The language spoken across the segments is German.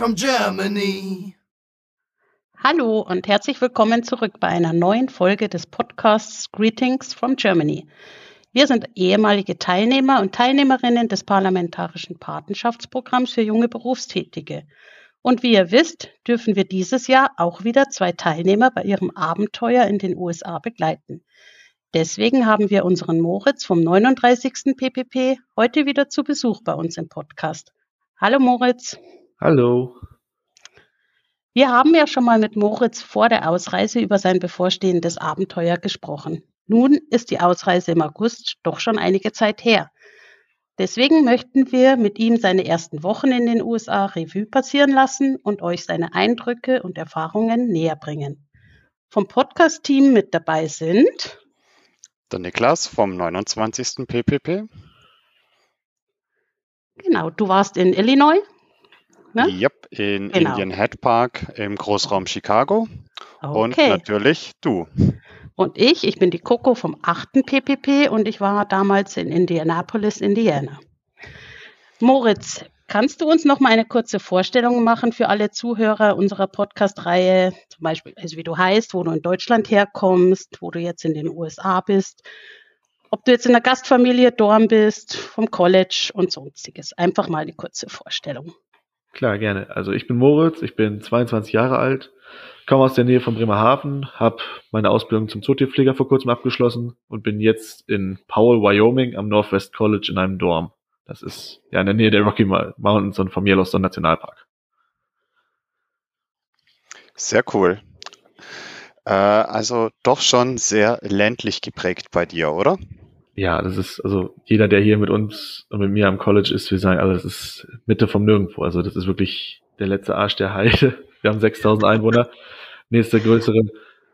from Germany. Hallo und herzlich willkommen zurück bei einer neuen Folge des Podcasts Greetings from Germany. Wir sind ehemalige Teilnehmer und Teilnehmerinnen des Parlamentarischen Patenschaftsprogramms für junge Berufstätige. Und wie ihr wisst, dürfen wir dieses Jahr auch wieder zwei Teilnehmer bei ihrem Abenteuer in den USA begleiten. Deswegen haben wir unseren Moritz vom 39. PPP heute wieder zu Besuch bei uns im Podcast. Hallo Moritz. Hallo. Wir haben ja schon mal mit Moritz vor der Ausreise über sein bevorstehendes Abenteuer gesprochen. Nun ist die Ausreise im August doch schon einige Zeit her. Deswegen möchten wir mit ihm seine ersten Wochen in den USA Revue passieren lassen und euch seine Eindrücke und Erfahrungen näher bringen. Vom Podcast-Team mit dabei sind der Niklas vom 29. PPP. Genau, du warst in Illinois. Ne? Yep, in genau. Indian Head Park im Großraum Chicago. Okay. Und natürlich du. Und ich, ich bin die Coco vom 8. PPP und ich war damals in Indianapolis, Indiana. Moritz, Kannst du uns noch mal eine kurze Vorstellung machen für alle Zuhörer unserer Podcast-Reihe? Zum Beispiel, also wie du heißt, wo du in Deutschland herkommst, wo du jetzt in den USA bist, ob du jetzt in der Gastfamilie Dorm bist, vom College und sonstiges. Einfach mal eine kurze Vorstellung. Klar, gerne. Also ich bin Moritz, ich bin 22 Jahre alt, komme aus der Nähe von Bremerhaven, habe meine Ausbildung zum Zootierpfleger vor kurzem abgeschlossen und bin jetzt in Powell, Wyoming am Northwest College in einem Dorm. Das ist ja in der Nähe der Rocky Mountains und vom Yellowstone Nationalpark. Sehr cool. Äh, also doch schon sehr ländlich geprägt bei dir, oder? Ja, das ist, also jeder, der hier mit uns und mit mir am College ist, wir sagen alle, das ist Mitte vom Nirgendwo. Also das ist wirklich der letzte Arsch der Heide. Wir haben 6000 Einwohner. Nächste größere,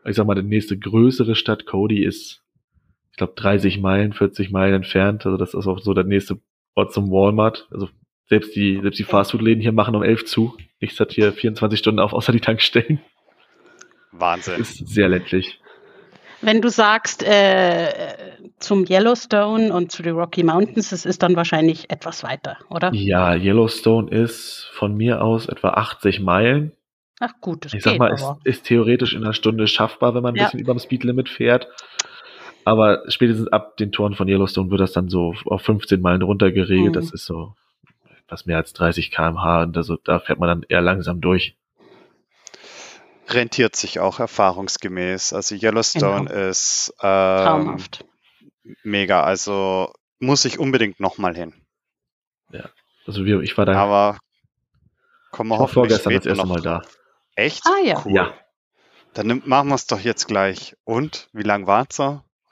ich sag mal, die nächste größere Stadt Cody ist, ich glaube, 30 Meilen, 40 Meilen entfernt. Also das ist auch so der nächste Ort zum Walmart. Also selbst die, selbst die Fastfood-Läden hier machen um elf zu. Nichts hat hier 24 Stunden auf, außer die Tankstellen. Wahnsinn. Das ist sehr ländlich. Wenn du sagst, äh, zum Yellowstone und zu den Rocky Mountains, das ist dann wahrscheinlich etwas weiter, oder? Ja, Yellowstone ist von mir aus etwa 80 Meilen. Ach gut, das Ich sag mal, ist, ist, theoretisch in einer Stunde schaffbar, wenn man ein ja. bisschen über dem Speedlimit fährt. Aber spätestens ab den Toren von Yellowstone wird das dann so auf 15 Meilen runtergeregelt. Mhm. Das ist so etwas mehr als 30 km/h und also, da fährt man dann eher langsam durch. Rentiert sich auch erfahrungsgemäß. Also Yellowstone genau. ist ähm, traumhaft. Mega. Also muss ich unbedingt nochmal hin. Ja, also wir, ich war da. Aber kommen wir hoffentlich vorgestern das erste Mal da. Echt? Ah ja. Cool. Ja. Dann machen wir es doch jetzt gleich. Und wie lang war es?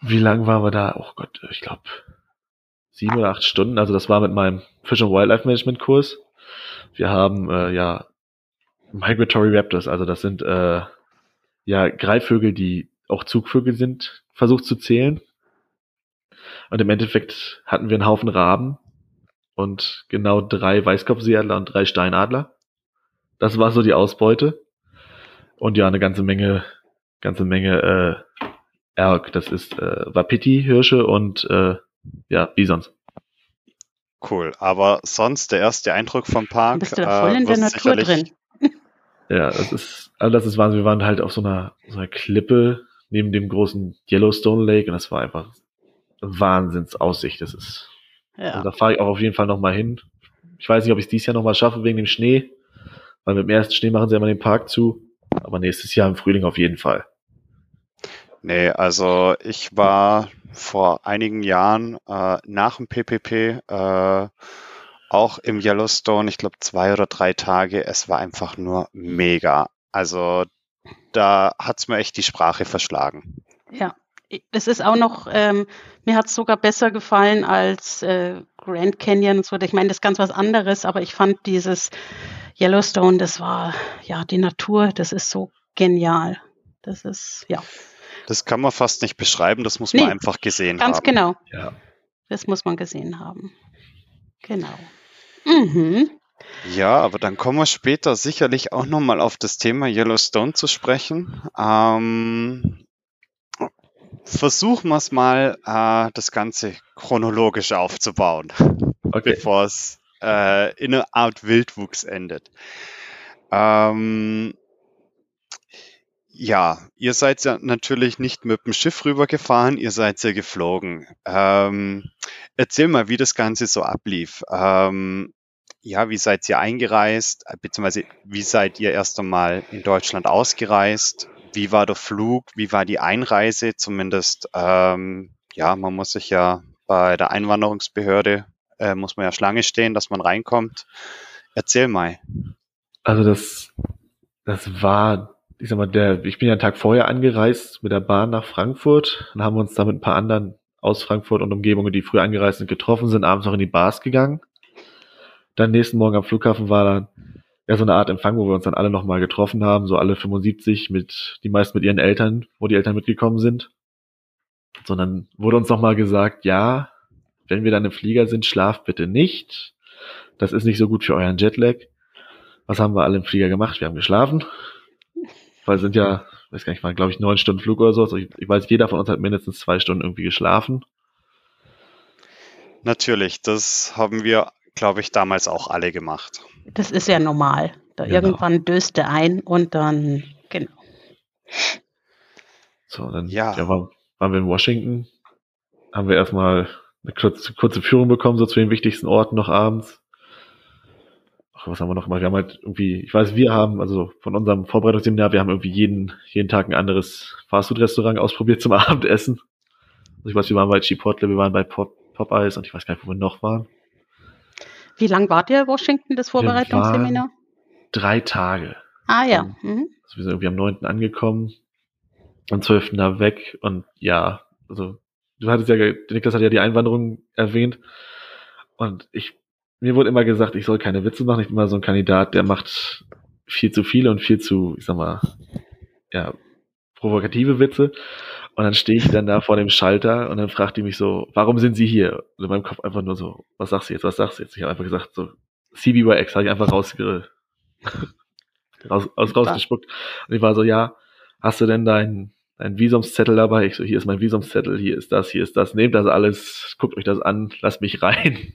Wie lang waren wir da? Oh Gott, ich glaube sieben oder acht Stunden. Also das war mit meinem Fish and Wildlife Management Kurs. Wir haben äh, ja Migratory Raptors, also das sind äh, ja Greifvögel, die auch Zugvögel sind, versucht zu zählen. Und im Endeffekt hatten wir einen Haufen Raben und genau drei Weißkopfseeadler und drei Steinadler. Das war so die Ausbeute. Und ja, eine ganze Menge, ganze Menge äh, Elk, das ist äh, Wapiti, Hirsche und äh, ja, Bisons. Cool, aber sonst der erste Eindruck vom Park. Bist du da voll äh, in der Natur drin? Ja, das ist, also das ist Wahnsinn. Wir waren halt auf so einer, so einer Klippe neben dem großen Yellowstone Lake und das war einfach Wahnsinnsaussicht. Das ist, ja. also da fahre ich auch auf jeden Fall nochmal hin. Ich weiß nicht, ob ich es dieses Jahr nochmal schaffe wegen dem Schnee, weil mit dem ersten Schnee machen sie immer den Park zu. Aber nächstes Jahr im Frühling auf jeden Fall. Nee, also ich war vor einigen Jahren äh, nach dem PPP äh, auch im Yellowstone, ich glaube zwei oder drei Tage. Es war einfach nur mega. Also da hat's mir echt die Sprache verschlagen. Ja, es ist auch noch, ähm, mir hat's sogar besser gefallen als äh, Grand Canyon und so. Ich meine, das ist ganz was anderes, aber ich fand dieses Yellowstone, das war ja die Natur, das ist so genial. Das ist, ja. Das kann man fast nicht beschreiben, das muss man einfach gesehen ganz haben. Ganz genau. Ja. Das muss man gesehen haben. Genau. Mhm. Ja, aber dann kommen wir später sicherlich auch nochmal auf das Thema Yellowstone zu sprechen. Ähm, versuchen wir es mal, äh, das Ganze chronologisch aufzubauen, okay. bevor es äh, in einer Art Wildwuchs endet. Ähm, ja, ihr seid ja natürlich nicht mit dem Schiff rübergefahren, ihr seid ja geflogen. Ähm, erzähl mal, wie das Ganze so ablief. Ähm, ja, wie seid ihr eingereist, beziehungsweise wie seid ihr erst einmal in Deutschland ausgereist? Wie war der Flug? Wie war die Einreise? Zumindest, ähm, ja, man muss sich ja bei der Einwanderungsbehörde, äh, muss man ja Schlange stehen, dass man reinkommt. Erzähl mal. Also das, das war ich sag mal, der, ich bin ja einen Tag vorher angereist mit der Bahn nach Frankfurt. Dann haben uns da mit ein paar anderen aus Frankfurt und Umgebungen, die früh angereist sind, getroffen, sind abends noch in die Bars gegangen. Dann nächsten Morgen am Flughafen war dann ja so eine Art Empfang, wo wir uns dann alle nochmal getroffen haben, so alle 75 mit, die meisten mit ihren Eltern, wo die Eltern mitgekommen sind. Sondern wurde uns nochmal gesagt, ja, wenn wir dann im Flieger sind, schlaft bitte nicht. Das ist nicht so gut für euren Jetlag. Was haben wir alle im Flieger gemacht? Wir haben geschlafen weil es sind ja, weiß gar nicht, waren glaube ich neun Stunden Flug oder so. Also ich, ich weiß, jeder von uns hat mindestens zwei Stunden irgendwie geschlafen. Natürlich, das haben wir, glaube ich, damals auch alle gemacht. Das ist ja normal. Da genau. irgendwann döste ein und dann, genau. So, dann ja. ja waren, waren wir in Washington, haben wir erstmal eine kurze, kurze Führung bekommen, so zu den wichtigsten Orten noch abends was haben wir noch gemacht? Wir haben halt irgendwie, ich weiß, wir haben, also von unserem Vorbereitungsseminar, wir haben irgendwie jeden, jeden Tag ein anderes Fastfood-Restaurant ausprobiert zum Abendessen. Also ich weiß, wir waren bei Chipotle, wir waren bei Pop, Popeyes und ich weiß gar nicht, wo wir noch waren. Wie lang wart ihr in Washington, das Vorbereitungsseminar? Drei Tage. Ah ja. Mhm. Also wir sind irgendwie am 9. angekommen, am 12. da weg und ja, also du hattest ja, Niklas hat ja die Einwanderung erwähnt und ich mir wurde immer gesagt, ich soll keine Witze machen. Ich bin mal so ein Kandidat, der macht viel zu viele und viel zu, ich sag mal, ja, provokative Witze. Und dann stehe ich dann da vor dem Schalter und dann fragt die mich so, warum sind Sie hier? Und in meinem Kopf einfach nur so, was sagst du jetzt, was sagst du jetzt? Ich habe einfach gesagt, so, CBYX, habe ich einfach rausge raus, aus, rausgespuckt. Und ich war so, ja, hast du denn dein, dein Visumszettel dabei? Ich so, hier ist mein Visumszettel, hier ist das, hier ist das, nehmt das alles, guckt euch das an, lasst mich rein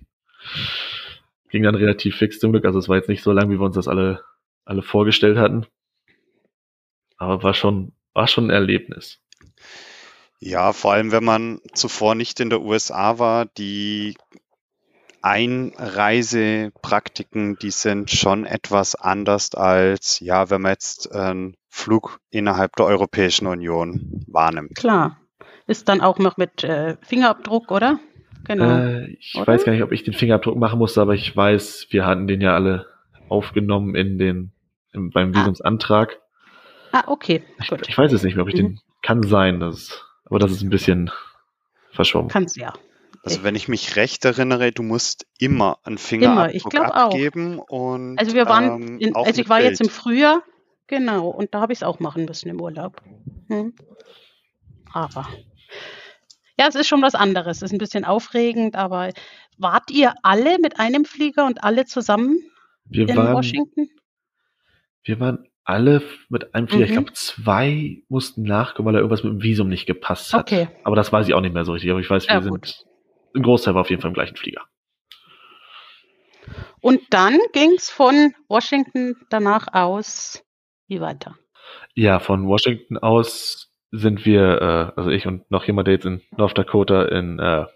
ging dann relativ fix zum Glück. Also es war jetzt nicht so lang, wie wir uns das alle, alle vorgestellt hatten. Aber war schon, war schon ein Erlebnis. Ja, vor allem, wenn man zuvor nicht in der USA war, die Einreisepraktiken, die sind schon etwas anders als, ja, wenn man jetzt einen Flug innerhalb der Europäischen Union wahrnimmt. Klar. Ist dann auch noch mit äh, Fingerabdruck, oder? Genau. Äh, ich Oder? weiß gar nicht, ob ich den Fingerabdruck machen musste, aber ich weiß, wir hatten den ja alle aufgenommen in den, in, beim ah. Visumsantrag. Ah, okay. Ich, ich, weiß es nicht mehr, ob ich mhm. den kann sein, das, aber das ist ein bisschen verschwommen. Kann's ja. Also wenn ich mich recht erinnere, du musst immer einen Fingerabdruck immer, abgeben auch. und also wir waren, ähm, in, also ich war Bild. jetzt im Frühjahr, genau, und da habe ich es auch machen müssen im Urlaub. Hm. Aber ja, es ist schon was anderes. Es ist ein bisschen aufregend, aber wart ihr alle mit einem Flieger und alle zusammen wir in waren, Washington? Wir waren alle mit einem Flieger. Mhm. Ich glaube, zwei mussten nachkommen, weil da irgendwas mit dem Visum nicht gepasst hat. Okay. Aber das weiß ich auch nicht mehr so richtig. Aber ich weiß, wir ja, sind. Ein Großteil war auf jeden Fall im gleichen Flieger. Und dann ging es von Washington danach aus wie weiter? Ja, von Washington aus sind wir, äh, also ich und noch jemand, der jetzt in North Dakota in äh,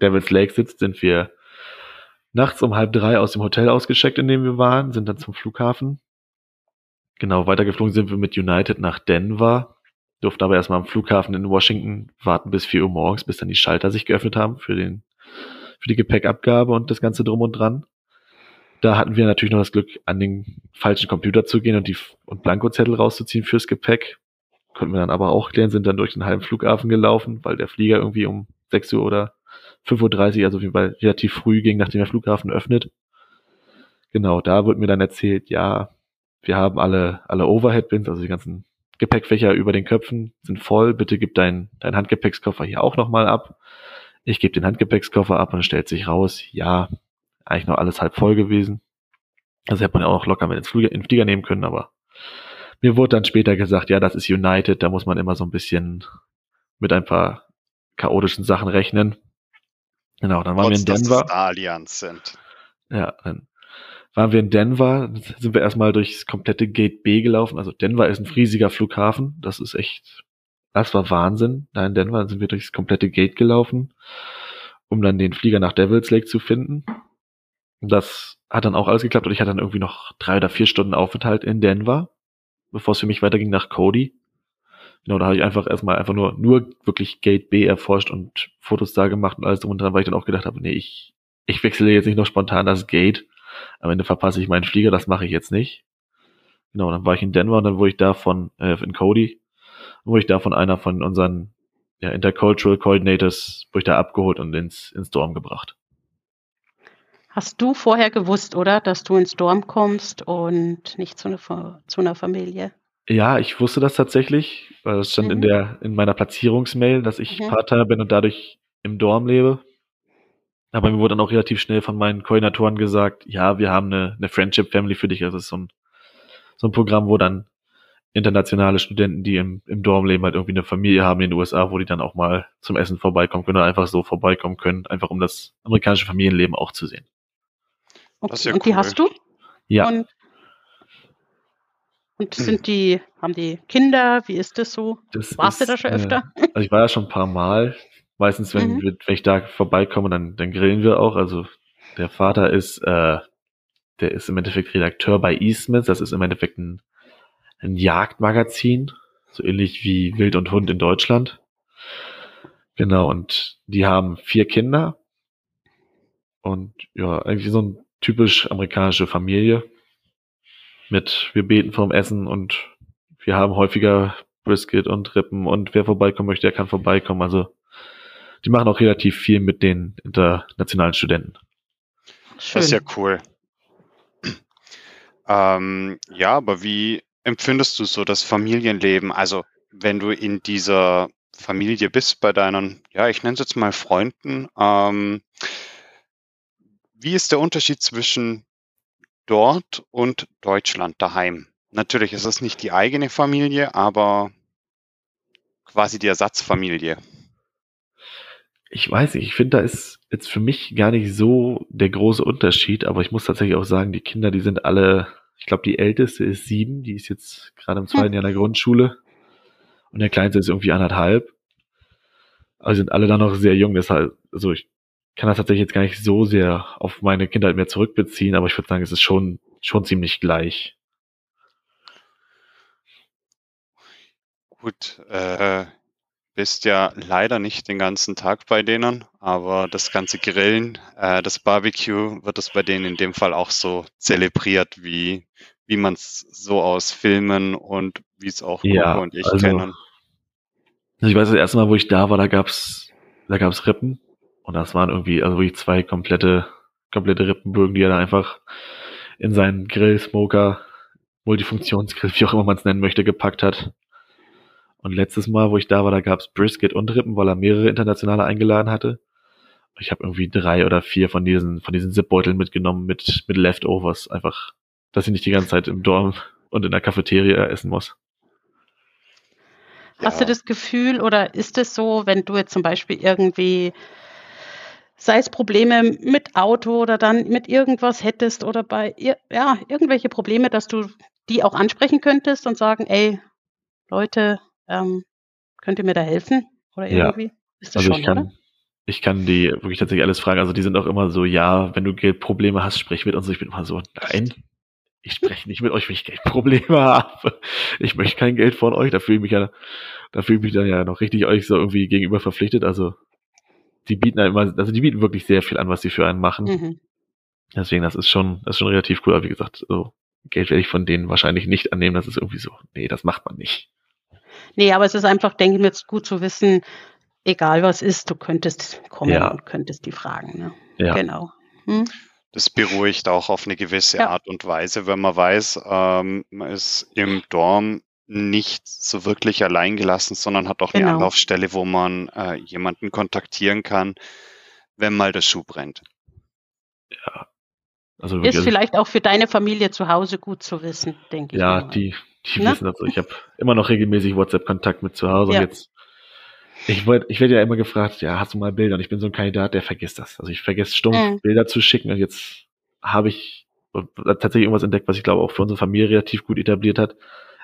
Devil's Lake sitzt, sind wir nachts um halb drei aus dem Hotel ausgecheckt, in dem wir waren, sind dann zum Flughafen. Genau, weitergeflogen sind wir mit United nach Denver, durften aber erstmal am Flughafen in Washington warten bis vier Uhr morgens, bis dann die Schalter sich geöffnet haben für den, für die Gepäckabgabe und das Ganze drum und dran. Da hatten wir natürlich noch das Glück, an den falschen Computer zu gehen und die und Blankozettel rauszuziehen fürs Gepäck konnten wir dann aber auch klären, sind dann durch den halben Flughafen gelaufen, weil der Flieger irgendwie um 6 Uhr oder 5.30 Uhr, also auf jeden Fall relativ früh ging, nachdem der Flughafen öffnet. Genau, da wurde mir dann erzählt, ja, wir haben alle, alle Overhead-Bins, also die ganzen Gepäckfächer über den Köpfen sind voll. Bitte gib deinen dein Handgepäckskoffer hier auch nochmal ab. Ich gebe den Handgepäckskoffer ab und stellt sich raus, ja, eigentlich noch alles halb voll gewesen. Also hätte man ja auch locker mit ins Flieger, in den Flieger nehmen können, aber mir wurde dann später gesagt, ja, das ist United, da muss man immer so ein bisschen mit ein paar chaotischen Sachen rechnen. Genau, dann waren Trotz, wir in Denver. Dass Allianz sind. Ja, dann waren wir in Denver, sind wir erstmal durchs komplette Gate B gelaufen. Also Denver ist ein riesiger Flughafen. Das ist echt, das war Wahnsinn. Da in Denver sind wir durchs komplette Gate gelaufen, um dann den Flieger nach Devil's Lake zu finden. Das hat dann auch alles geklappt und ich hatte dann irgendwie noch drei oder vier Stunden Aufenthalt in Denver, bevor es für mich weiterging nach Cody. Genau, da habe ich einfach erstmal einfach nur, nur wirklich Gate B erforscht und Fotos da gemacht und alles drum und dran, weil ich dann auch gedacht habe, nee, ich, ich wechsle jetzt nicht noch spontan das Gate. Am Ende verpasse ich meinen Flieger, das mache ich jetzt nicht. Genau, dann war ich in Denver und dann wurde ich da von, äh, in Cody, wurde ich da von einer von unseren ja, Intercultural Coordinators, wurde ich da abgeholt und ins, ins Dorm gebracht. Hast du vorher gewusst, oder, dass du ins Dorm kommst und nicht zu einer, zu einer Familie? Ja, ich wusste das tatsächlich, weil das stand mhm. in der in meiner Platzierungsmail, dass ich mhm. Part-Timer bin und dadurch im Dorm lebe. Aber mir wurde dann auch relativ schnell von meinen Koordinatoren gesagt, ja, wir haben eine, eine Friendship Family für dich. Also es ist so ein, so ein Programm, wo dann internationale Studenten, die im, im Dorm leben, halt irgendwie eine Familie haben in den USA, wo die dann auch mal zum Essen vorbeikommen können oder einfach so vorbeikommen können, einfach um das amerikanische Familienleben auch zu sehen. Okay. Ja und die hast du? Ja. Und, und sind die, haben die Kinder? Wie ist das so? Das Warst ist, du da schon öfter? Äh, also ich war ja schon ein paar Mal. Meistens, wenn, mhm. wenn ich da vorbeikomme, dann, dann grillen wir auch. Also der Vater ist, äh, der ist im Endeffekt Redakteur bei Eastmans. Das ist im Endeffekt ein, ein Jagdmagazin, so ähnlich wie Wild und Hund in Deutschland. Genau, und die haben vier Kinder. Und ja, eigentlich so ein typisch amerikanische Familie. Mit wir beten vorm Essen und wir haben häufiger Brisket und Rippen und wer vorbeikommen möchte, der kann vorbeikommen. Also die machen auch relativ viel mit den internationalen Studenten. Schön. Das ist ja cool. Ähm, ja, aber wie empfindest du so das Familienleben? Also wenn du in dieser Familie bist bei deinen, ja, ich nenne es jetzt mal Freunden, ähm, wie ist der Unterschied zwischen dort und Deutschland daheim? Natürlich ist es nicht die eigene Familie, aber quasi die Ersatzfamilie. Ich weiß nicht, ich finde, da ist jetzt für mich gar nicht so der große Unterschied, aber ich muss tatsächlich auch sagen, die Kinder, die sind alle, ich glaube, die älteste ist sieben, die ist jetzt gerade im zweiten hm. Jahr der Grundschule und der kleinste ist irgendwie anderthalb. Also sind alle da noch sehr jung, deshalb, also ich kann das tatsächlich jetzt gar nicht so sehr auf meine Kindheit mehr zurückbeziehen, aber ich würde sagen, es ist schon, schon ziemlich gleich. Gut, äh, bist ja leider nicht den ganzen Tag bei denen, aber das ganze Grillen, äh, das Barbecue wird es bei denen in dem Fall auch so zelebriert, wie, wie man es so aus Filmen und wie es auch ja, Coco und ich also, kennen. Also ich weiß, das erste Mal, wo ich da war, da gab's, da gab's Rippen und das waren irgendwie, also wirklich zwei komplette, komplette Rippenbögen, die er da einfach in seinen Grill, Smoker, Multifunktionsgrill, wie auch immer man es nennen möchte, gepackt hat. Und letztes Mal, wo ich da war, da gab's Brisket und Rippen, weil er mehrere internationale eingeladen hatte. Ich habe irgendwie drei oder vier von diesen, von diesen Zipbeuteln mitgenommen mit, mit Leftovers. Einfach, dass ich nicht die ganze Zeit im Dorm und in der Cafeteria essen muss. Hast ja. du das Gefühl oder ist es so, wenn du jetzt zum Beispiel irgendwie sei es Probleme mit Auto oder dann mit irgendwas hättest oder bei ja, irgendwelche Probleme, dass du die auch ansprechen könntest und sagen, ey, Leute, ähm, könnt ihr mir da helfen? Oder irgendwie? Ja. Ist das also schon, ich kann, oder? Ich kann die wirklich tatsächlich alles fragen. Also die sind auch immer so, ja, wenn du Geldprobleme hast, sprich mit uns. Ich bin immer so, nein, ich spreche nicht mit euch, wenn ich Geldprobleme habe. Ich möchte kein Geld von euch. Da fühle ich mich ja, da fühle ich mich dann ja noch richtig euch so irgendwie gegenüber verpflichtet. Also die bieten halt immer, also die bieten wirklich sehr viel an, was sie für einen machen. Mhm. Deswegen, das ist schon, das ist schon relativ cool. Aber wie gesagt, so Geld werde ich von denen wahrscheinlich nicht annehmen. Das ist irgendwie so, nee, das macht man nicht. Nee, aber es ist einfach, denke ich mir, jetzt gut zu wissen, egal was ist, du könntest kommen ja. und könntest die fragen. Ne? Ja. Genau. Hm? Das beruhigt auch auf eine gewisse ja. Art und Weise, wenn man weiß, ähm, man ist im Dorm nicht so wirklich allein gelassen, sondern hat auch genau. eine Anlaufstelle, wo man äh, jemanden kontaktieren kann, wenn mal der Schuh brennt. Ja. Also ist also, vielleicht auch für deine Familie zu Hause gut zu wissen, denke ich. Ja, die, die Na? wissen das. Ich habe immer noch regelmäßig WhatsApp-Kontakt mit zu Hause. Ja. Und jetzt, ich, ich werde ja immer gefragt, ja, hast du mal Bilder? Und ich bin so ein Kandidat, der vergisst das. Also ich vergesse stumpf, mhm. Bilder zu schicken. Und jetzt habe ich tatsächlich irgendwas entdeckt, was ich glaube auch für unsere Familie relativ gut etabliert hat.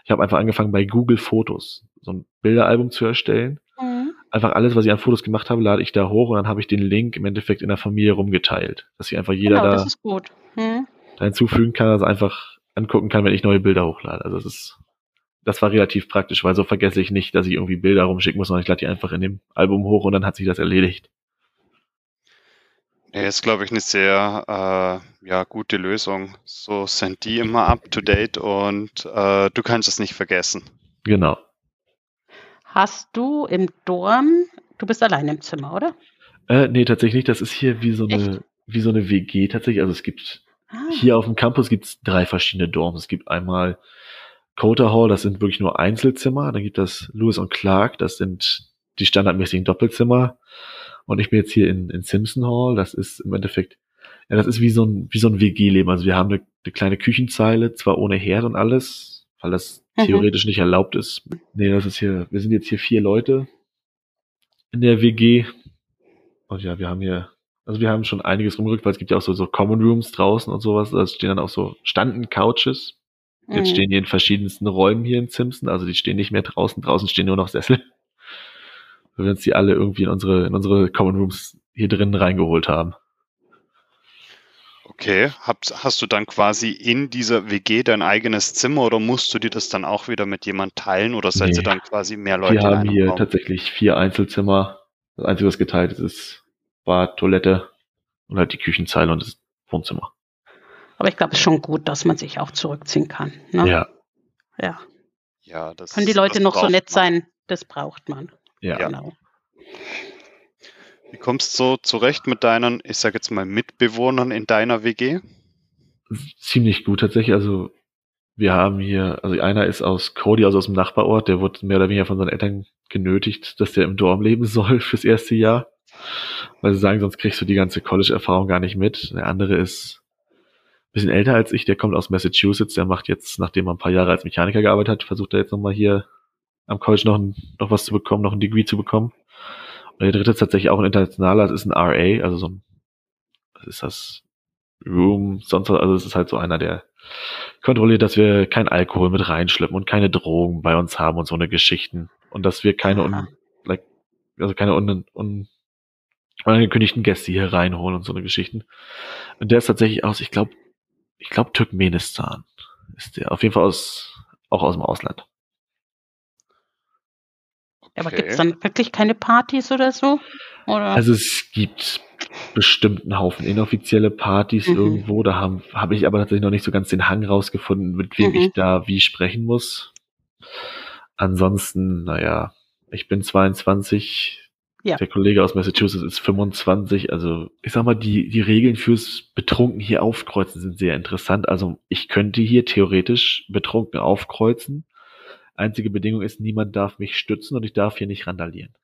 Ich habe einfach angefangen bei Google Fotos so ein Bilderalbum zu erstellen. Mhm. Einfach alles, was ich an Fotos gemacht habe, lade ich da hoch und dann habe ich den Link im Endeffekt in der Familie rumgeteilt, dass sich einfach jeder genau, da, mhm. da hinzufügen kann, also einfach angucken kann, wenn ich neue Bilder hochlade. Also das ist das war relativ praktisch, weil so vergesse ich nicht, dass ich irgendwie Bilder rumschicken muss, sondern ich lade die einfach in dem Album hoch und dann hat sich das erledigt. Ja, ist, glaube ich, eine sehr äh, ja, gute Lösung. So sind die immer up to date und äh, du kannst es nicht vergessen. Genau. Hast du im Dorm, du bist allein im Zimmer, oder? Äh, nee, tatsächlich nicht. Das ist hier wie so eine, wie so eine WG tatsächlich. Also es gibt ah. hier auf dem Campus gibt es drei verschiedene Dorms. Es gibt einmal Coda Hall, das sind wirklich nur Einzelzimmer. Dann gibt es Lewis und Clark, das sind die standardmäßigen Doppelzimmer. Und ich bin jetzt hier in, in Simpson Hall. Das ist im Endeffekt, ja, das ist wie so ein, wie so ein WG-Leben. Also wir haben eine, eine, kleine Küchenzeile, zwar ohne Herd und alles, weil das mhm. theoretisch nicht erlaubt ist. Nee, das ist hier, wir sind jetzt hier vier Leute in der WG. Und ja, wir haben hier, also wir haben schon einiges rumgerückt, weil es gibt ja auch so, so Common Rooms draußen und sowas. Da stehen dann auch so Standen Couches. Jetzt mhm. stehen die in verschiedensten Räumen hier in Simpson, also die stehen nicht mehr draußen, draußen stehen nur noch Sessel weil wir uns die alle irgendwie in unsere, in unsere Common Rooms hier drinnen reingeholt haben. Okay, hast, hast du dann quasi in dieser WG dein eigenes Zimmer oder musst du dir das dann auch wieder mit jemand teilen oder seid nee. ihr dann quasi mehr Leute? Wir haben hier Raum? tatsächlich vier Einzelzimmer. Das Einzige, was geteilt ist, ist Bad, Toilette und halt die Küchenzeile und das Wohnzimmer. Aber ich glaube, es ist schon gut, dass man sich auch zurückziehen kann. Ne? Ja. Ja. Ja, das Können die Leute noch so nett man. sein? Das braucht man. Ja. Genau. Wie kommst du so zurecht mit deinen, ich sage jetzt mal, Mitbewohnern in deiner WG? Ziemlich gut tatsächlich. Also wir haben hier, also einer ist aus Cody, also aus dem Nachbarort, der wurde mehr oder weniger von seinen Eltern genötigt, dass der im Dorm leben soll fürs erste Jahr. Weil sie sagen, sonst kriegst du die ganze College-Erfahrung gar nicht mit. Der andere ist ein bisschen älter als ich, der kommt aus Massachusetts, der macht jetzt, nachdem er ein paar Jahre als Mechaniker gearbeitet hat, versucht er jetzt nochmal hier am College noch, ein, noch was zu bekommen, noch ein Degree zu bekommen. Und der dritte ist tatsächlich auch ein internationaler, das ist ein RA, also so ein, was ist das? Room, sonst was, also es ist halt so einer, der kontrolliert, dass wir kein Alkohol mit reinschleppen und keine Drogen bei uns haben und so eine Geschichten. Und dass wir keine un, like, also keine un, un, unangekündigten Gäste hier reinholen und so eine Geschichten. Und der ist tatsächlich aus, ich glaube, ich glaube Turkmenistan ist der. Auf jeden Fall aus, auch aus dem Ausland. Aber gibt es dann wirklich keine Partys oder so? Oder? Also es gibt bestimmt einen Haufen inoffizielle Partys mhm. irgendwo. Da habe hab ich aber tatsächlich noch nicht so ganz den Hang rausgefunden, mit wem mhm. ich da wie sprechen muss. Ansonsten, naja, ich bin 22. Ja. Der Kollege aus Massachusetts ist 25. Also ich sag mal, die, die Regeln fürs Betrunken hier aufkreuzen sind sehr interessant. Also ich könnte hier theoretisch betrunken aufkreuzen Einzige Bedingung ist, niemand darf mich stützen und ich darf hier nicht randalieren.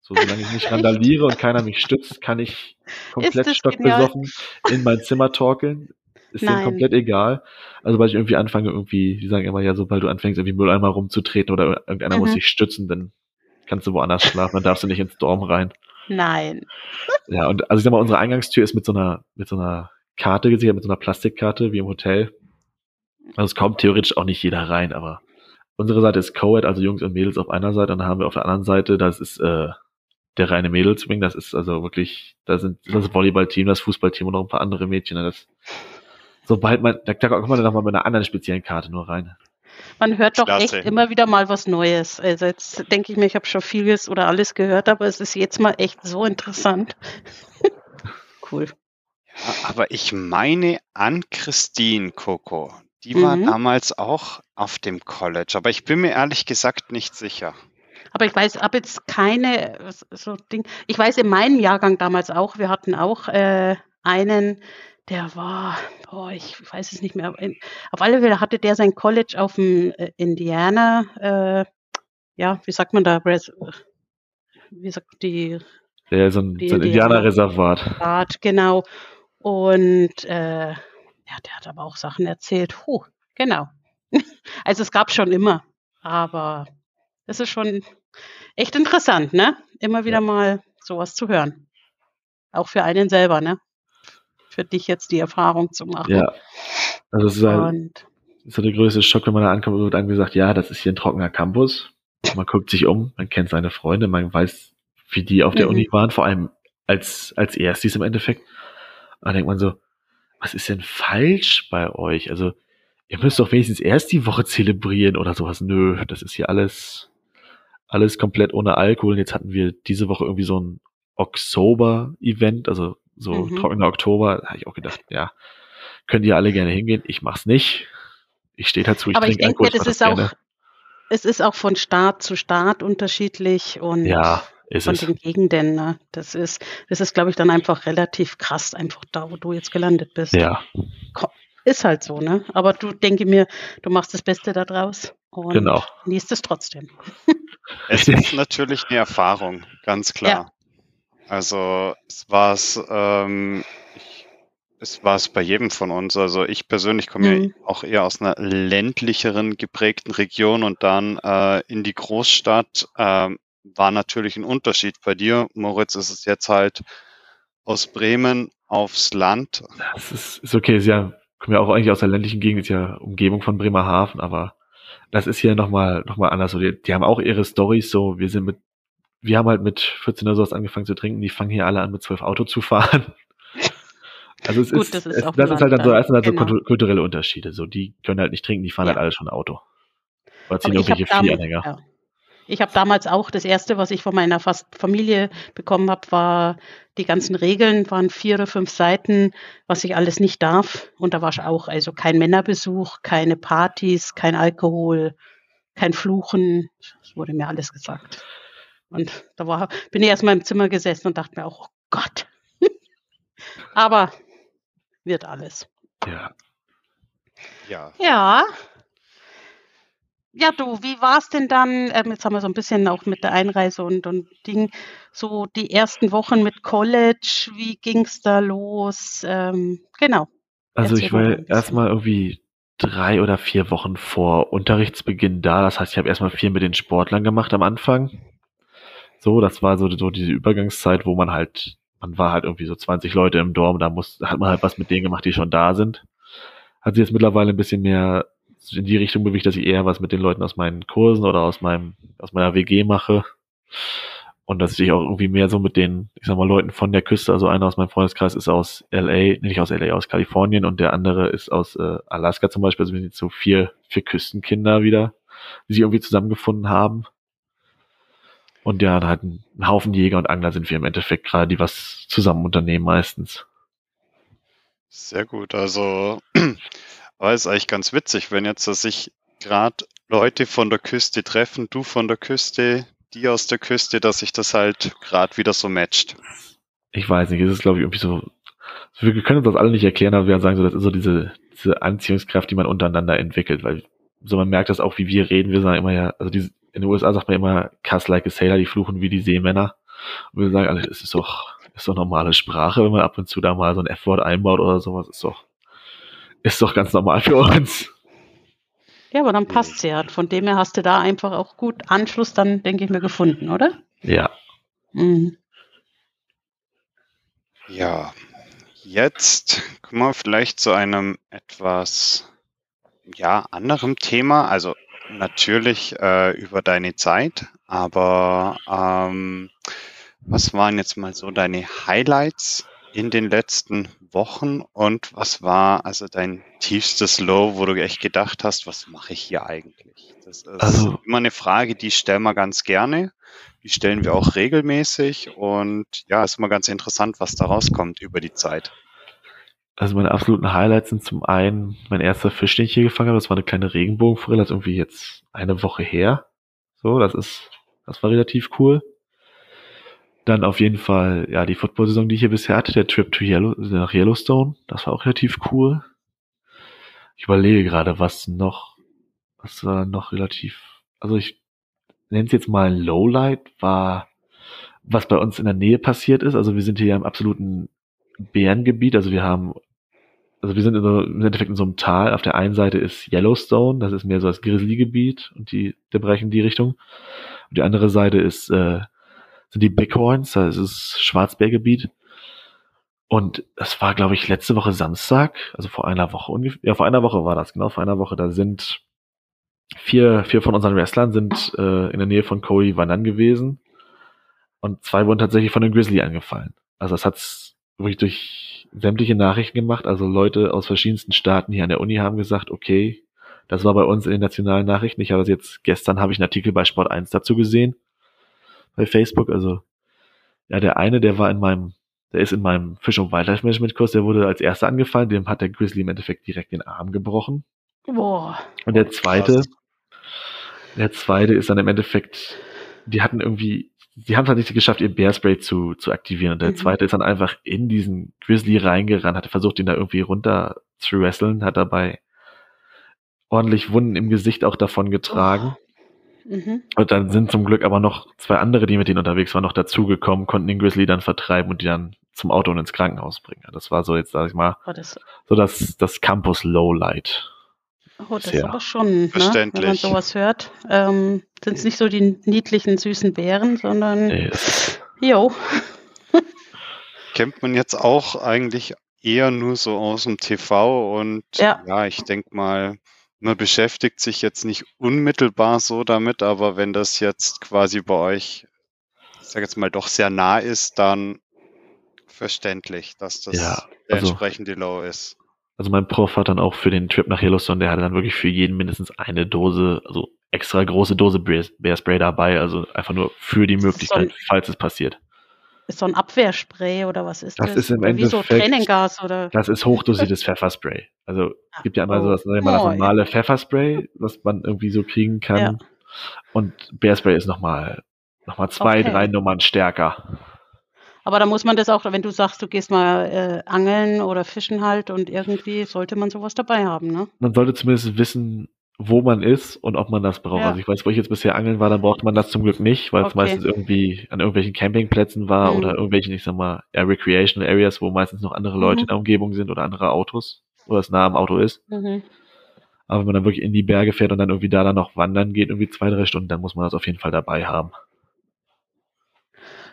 So, solange ich nicht randaliere und keiner mich stützt, kann ich komplett stockbesoffen in mein Zimmer torkeln. Ist Nein. denen komplett egal. Also, weil ich irgendwie anfange, irgendwie, die sagen immer, ja, sobald du anfängst, irgendwie Mülleimer rumzutreten oder irgendeiner mhm. muss sich stützen, dann kannst du woanders schlafen, dann darfst du nicht ins Dorm rein. Nein. Ja, und also ich sag mal, unsere Eingangstür ist mit so einer, mit so einer Karte gesichert, mit so einer Plastikkarte wie im Hotel. Also es kommt theoretisch auch nicht jeder rein, aber unsere Seite ist Co-Ed, also Jungs und Mädels auf einer Seite, und dann haben wir auf der anderen Seite, das ist äh, der reine Mädelswing, das ist also wirklich, da sind das Volleyballteam, das Fußballteam und noch ein paar andere Mädchen. Ne, das, sobald man, da, da kommt man dann nochmal mit einer anderen speziellen Karte nur rein. Man hört doch Klasse. echt immer wieder mal was Neues. Also jetzt denke ich mir, ich habe schon vieles oder alles gehört, aber es ist jetzt mal echt so interessant. cool. Ja, aber ich meine an Christine Coco. Die war mhm. damals auch auf dem College, aber ich bin mir ehrlich gesagt nicht sicher. Aber ich weiß, habe jetzt keine so Ding. Ich weiß in meinem Jahrgang damals auch, wir hatten auch äh, einen, der war, boah, ich weiß es nicht mehr. Auf alle Fälle hatte der sein College auf dem äh, Indiana, äh, ja, wie sagt man da, wie sagt die? Ja, so ein, so ein Indianerreservat. Genau. Und äh, ja, der hat aber auch Sachen erzählt. Huh, genau. Also es gab schon immer, aber es ist schon echt interessant, ne? Immer wieder mal sowas zu hören. Auch für einen selber, ne? für dich jetzt die Erfahrung zu machen. Ja. Also es ist halt so der größte Schock, wenn man da ankommt und wird einem gesagt, ja, das ist hier ein trockener Campus. Man guckt sich um, man kennt seine Freunde, man weiß, wie die auf der mhm. Uni waren, vor allem als, als erstes im Endeffekt. Und dann denkt man so, was ist denn falsch bei euch? Also, ihr müsst doch wenigstens erst die Woche zelebrieren oder sowas. Nö, das ist hier alles, alles komplett ohne Alkohol. Und jetzt hatten wir diese Woche irgendwie so ein Oktober-Event, also so mhm. trockener Oktober. Da habe ich auch gedacht, ja, könnt ihr alle gerne hingehen. Ich mach's nicht. Ich stehe dazu, ich Aber ich denke, das ist auch, es ist auch von Staat zu Staat unterschiedlich und ja, von es. den Gegenden. Ne? Das ist, das ist, glaube ich, dann einfach relativ krass, einfach da, wo du jetzt gelandet bist. Ja. Ist halt so, ne? Aber du denke mir, du machst das Beste daraus und genau. liest es trotzdem. Es ist natürlich eine Erfahrung, ganz klar. Ja. Also es war es, ähm, es war es bei jedem von uns. Also ich persönlich komme mhm. ja auch eher aus einer ländlicheren geprägten Region und dann äh, in die Großstadt äh, war natürlich ein Unterschied. Bei dir, Moritz, ist es jetzt halt aus Bremen aufs Land. Das ist, ist okay, sie ja, kommen ja auch eigentlich aus der ländlichen Gegend, ist ja Umgebung von Bremerhaven, aber das ist hier nochmal noch mal anders. So, die, die haben auch ihre Stories so, wir sind mit, wir haben halt mit 14 oder sowas angefangen zu trinken, die fangen hier alle an mit 12 Auto zu fahren. Also es Gut, ist, das ist, es, das ist halt dann so, das sind halt genau. so kulturelle Unterschiede. So, die können halt nicht trinken, die fahren ja. halt alle schon Auto. Oder ziehen irgendwelche Vieranhänger. Ja. Ich habe damals auch das erste, was ich von meiner fast Familie bekommen habe, war die ganzen Regeln, waren vier oder fünf Seiten, was ich alles nicht darf. Und da war ich auch, also kein Männerbesuch, keine Partys, kein Alkohol, kein Fluchen. Das wurde mir alles gesagt. Und da war, bin ich erstmal im Zimmer gesessen und dachte mir auch, oh Gott. Aber wird alles. Ja. Ja. Ja. Ja, du, wie war es denn dann, ähm, jetzt haben wir so ein bisschen auch mit der Einreise und, und Ding, so die ersten Wochen mit College, wie ging es da los? Ähm, genau. Also ich war erstmal irgendwie drei oder vier Wochen vor Unterrichtsbeginn da. Das heißt, ich habe erstmal viel mit den Sportlern gemacht am Anfang. So, das war so, so diese Übergangszeit, wo man halt man war halt irgendwie so 20 Leute im Dorm, da muss, hat man halt was mit denen gemacht, die schon da sind. Hat sich jetzt mittlerweile ein bisschen mehr in die Richtung bewegt, dass ich eher was mit den Leuten aus meinen Kursen oder aus meinem, aus meiner WG mache. Und dass ich auch irgendwie mehr so mit den, ich sag mal, Leuten von der Küste, also einer aus meinem Freundeskreis ist aus LA, nicht aus LA, aus Kalifornien und der andere ist aus äh, Alaska zum Beispiel. Also wir sind jetzt so vier, vier Küstenkinder wieder, die sich irgendwie zusammengefunden haben. Und ja, halt ein, Haufen Jäger und Angler sind wir im Endeffekt gerade, die was zusammen unternehmen meistens. Sehr gut. Also, aber ist eigentlich ganz witzig, wenn jetzt sich gerade Leute von der Küste treffen, du von der Küste, die aus der Küste, dass sich das halt gerade wieder so matcht. Ich weiß nicht, es ist glaube ich irgendwie so, wir können uns das alle nicht erklären, aber wir sagen so, das ist so diese, diese Anziehungskraft, die man untereinander entwickelt, weil so man merkt das auch, wie wir reden, wir sagen immer ja, also diese, in den USA sagt man immer, cuss like a sailor, die fluchen wie die Seemänner. Und wir sagen alle, das ist doch, ist doch normale Sprache, wenn man ab und zu da mal so ein F-Wort einbaut oder sowas, ist doch, ist doch ganz normal für uns. Ja, aber dann passt ja. Von dem her hast du da einfach auch gut Anschluss dann, denke ich mir, gefunden, oder? Ja. Mhm. Ja, jetzt kommen wir vielleicht zu einem etwas ja, anderem Thema. Also natürlich äh, über deine Zeit, aber ähm, was waren jetzt mal so deine Highlights in den letzten Wochen und was war also dein tiefstes Low, wo du echt gedacht hast, was mache ich hier eigentlich? Das ist also, immer eine Frage, die stellen wir ganz gerne. Die stellen wir auch regelmäßig und ja, ist immer ganz interessant, was da rauskommt über die Zeit. Also meine absoluten Highlights sind zum einen mein erster Fisch, den ich hier gefangen habe. Das war eine kleine Regenbogenforelle, das ist irgendwie jetzt eine Woche her. So, das ist, das war relativ cool. Dann auf jeden Fall, ja, die Football-Saison, die ich hier bisher hatte, der Trip to Yellow, nach Yellowstone, das war auch relativ cool. Ich überlege gerade, was noch, was war noch relativ, also ich nenne es jetzt mal ein Lowlight, war, was bei uns in der Nähe passiert ist. Also wir sind hier im absoluten Bärengebiet, also wir haben also wir sind in so, im Endeffekt in so einem Tal. Auf der einen Seite ist Yellowstone, das ist mehr so das Grizzly-Gebiet und die, der Bereich in die Richtung. Und die andere Seite ist, äh, sind die Bighorns, das ist Schwarzbärgebiet. Und das war, glaube ich, letzte Woche Samstag, also vor einer Woche ungefähr. Ja, vor einer Woche war das, genau, vor einer Woche. Da sind vier, vier von unseren Wrestlern sind äh, in der Nähe von Cody Vanan gewesen. Und zwei wurden tatsächlich von einem Grizzly angefallen. Also das hat's wirklich durch sämtliche Nachrichten gemacht. Also Leute aus verschiedensten Staaten hier an der Uni haben gesagt, okay, das war bei uns in den nationalen Nachrichten. Ich habe das jetzt, gestern habe ich einen Artikel bei Sport 1 dazu gesehen. Bei Facebook. Also, ja, der eine, der war in meinem, der ist in meinem Fish- und Wildlife Management Kurs, der wurde als erster angefallen. Dem hat der Grizzly im Endeffekt direkt den Arm gebrochen. Boah. Und der zweite, Krass. der zweite ist dann im Endeffekt, die hatten irgendwie, die haben es halt nicht geschafft, ihr Bearspray zu, zu aktivieren. Und der Mhm. zweite ist dann einfach in diesen Grizzly reingerannt, hat versucht, ihn da irgendwie runter zu wresteln, hat dabei ordentlich Wunden im Gesicht auch davon getragen. Mhm. Und dann sind zum Glück aber noch zwei andere, die mit denen unterwegs waren, noch dazugekommen, konnten den Grizzly dann vertreiben und die dann zum Auto und ins Krankenhaus bringen. Das war so jetzt, sag ich mal, Oh, das, so das, das Campus Lowlight. oh, das ist Sehr aber schon, ne, wenn man sowas hört. Ähm, Sind es nicht so die niedlichen, süßen Bären, sondern, das- jo. Kennt man jetzt auch eigentlich eher nur so aus dem TV und Ja. ja, ich denke mal, man beschäftigt sich jetzt nicht unmittelbar so damit, aber wenn das jetzt quasi bei euch, ich sag jetzt mal, doch sehr nah ist, dann verständlich, dass das Ja, der also- entsprechende Low ist. Also mein Prof hat dann auch für den Trip nach Yellowstone, der hatte dann wirklich für jeden mindestens eine Dose, also extra große Dose Bear Spray dabei, also einfach nur für die ist so Möglichkeit, ein- falls es passiert. Ist so ein Abwehrspray oder was ist Das das? ist im oder wie so Endeffekt- Tränengas oder. Das ist hochdosiertes Pfefferspray. Also es gibt ja einmal so das, mal, das Oh, ja. normale Pfefferspray, was man irgendwie so kriegen kann. Ja. Und Bear Spray ist nochmal noch mal zwei, Okay. drei Nummern stärker. Aber da muss man das auch, wenn du sagst, du gehst mal äh, angeln oder fischen halt und irgendwie sollte man sowas dabei haben, ne? Man sollte zumindest wissen, wo man ist und ob man das braucht. Ja. Also ich weiß, wo ich jetzt bisher angeln war, dann brauchte man das zum Glück nicht, weil es Okay. meistens irgendwie an irgendwelchen Campingplätzen war Mhm. oder irgendwelchen, ich sag mal, eher Recreational Areas, wo meistens noch andere Leute Mhm. in der Umgebung sind oder andere Autos oder es nah am Auto ist. Mhm. Aber wenn man dann wirklich in die Berge fährt und dann irgendwie da dann noch wandern geht, irgendwie zwei, drei Stunden, dann muss man das auf jeden Fall dabei haben.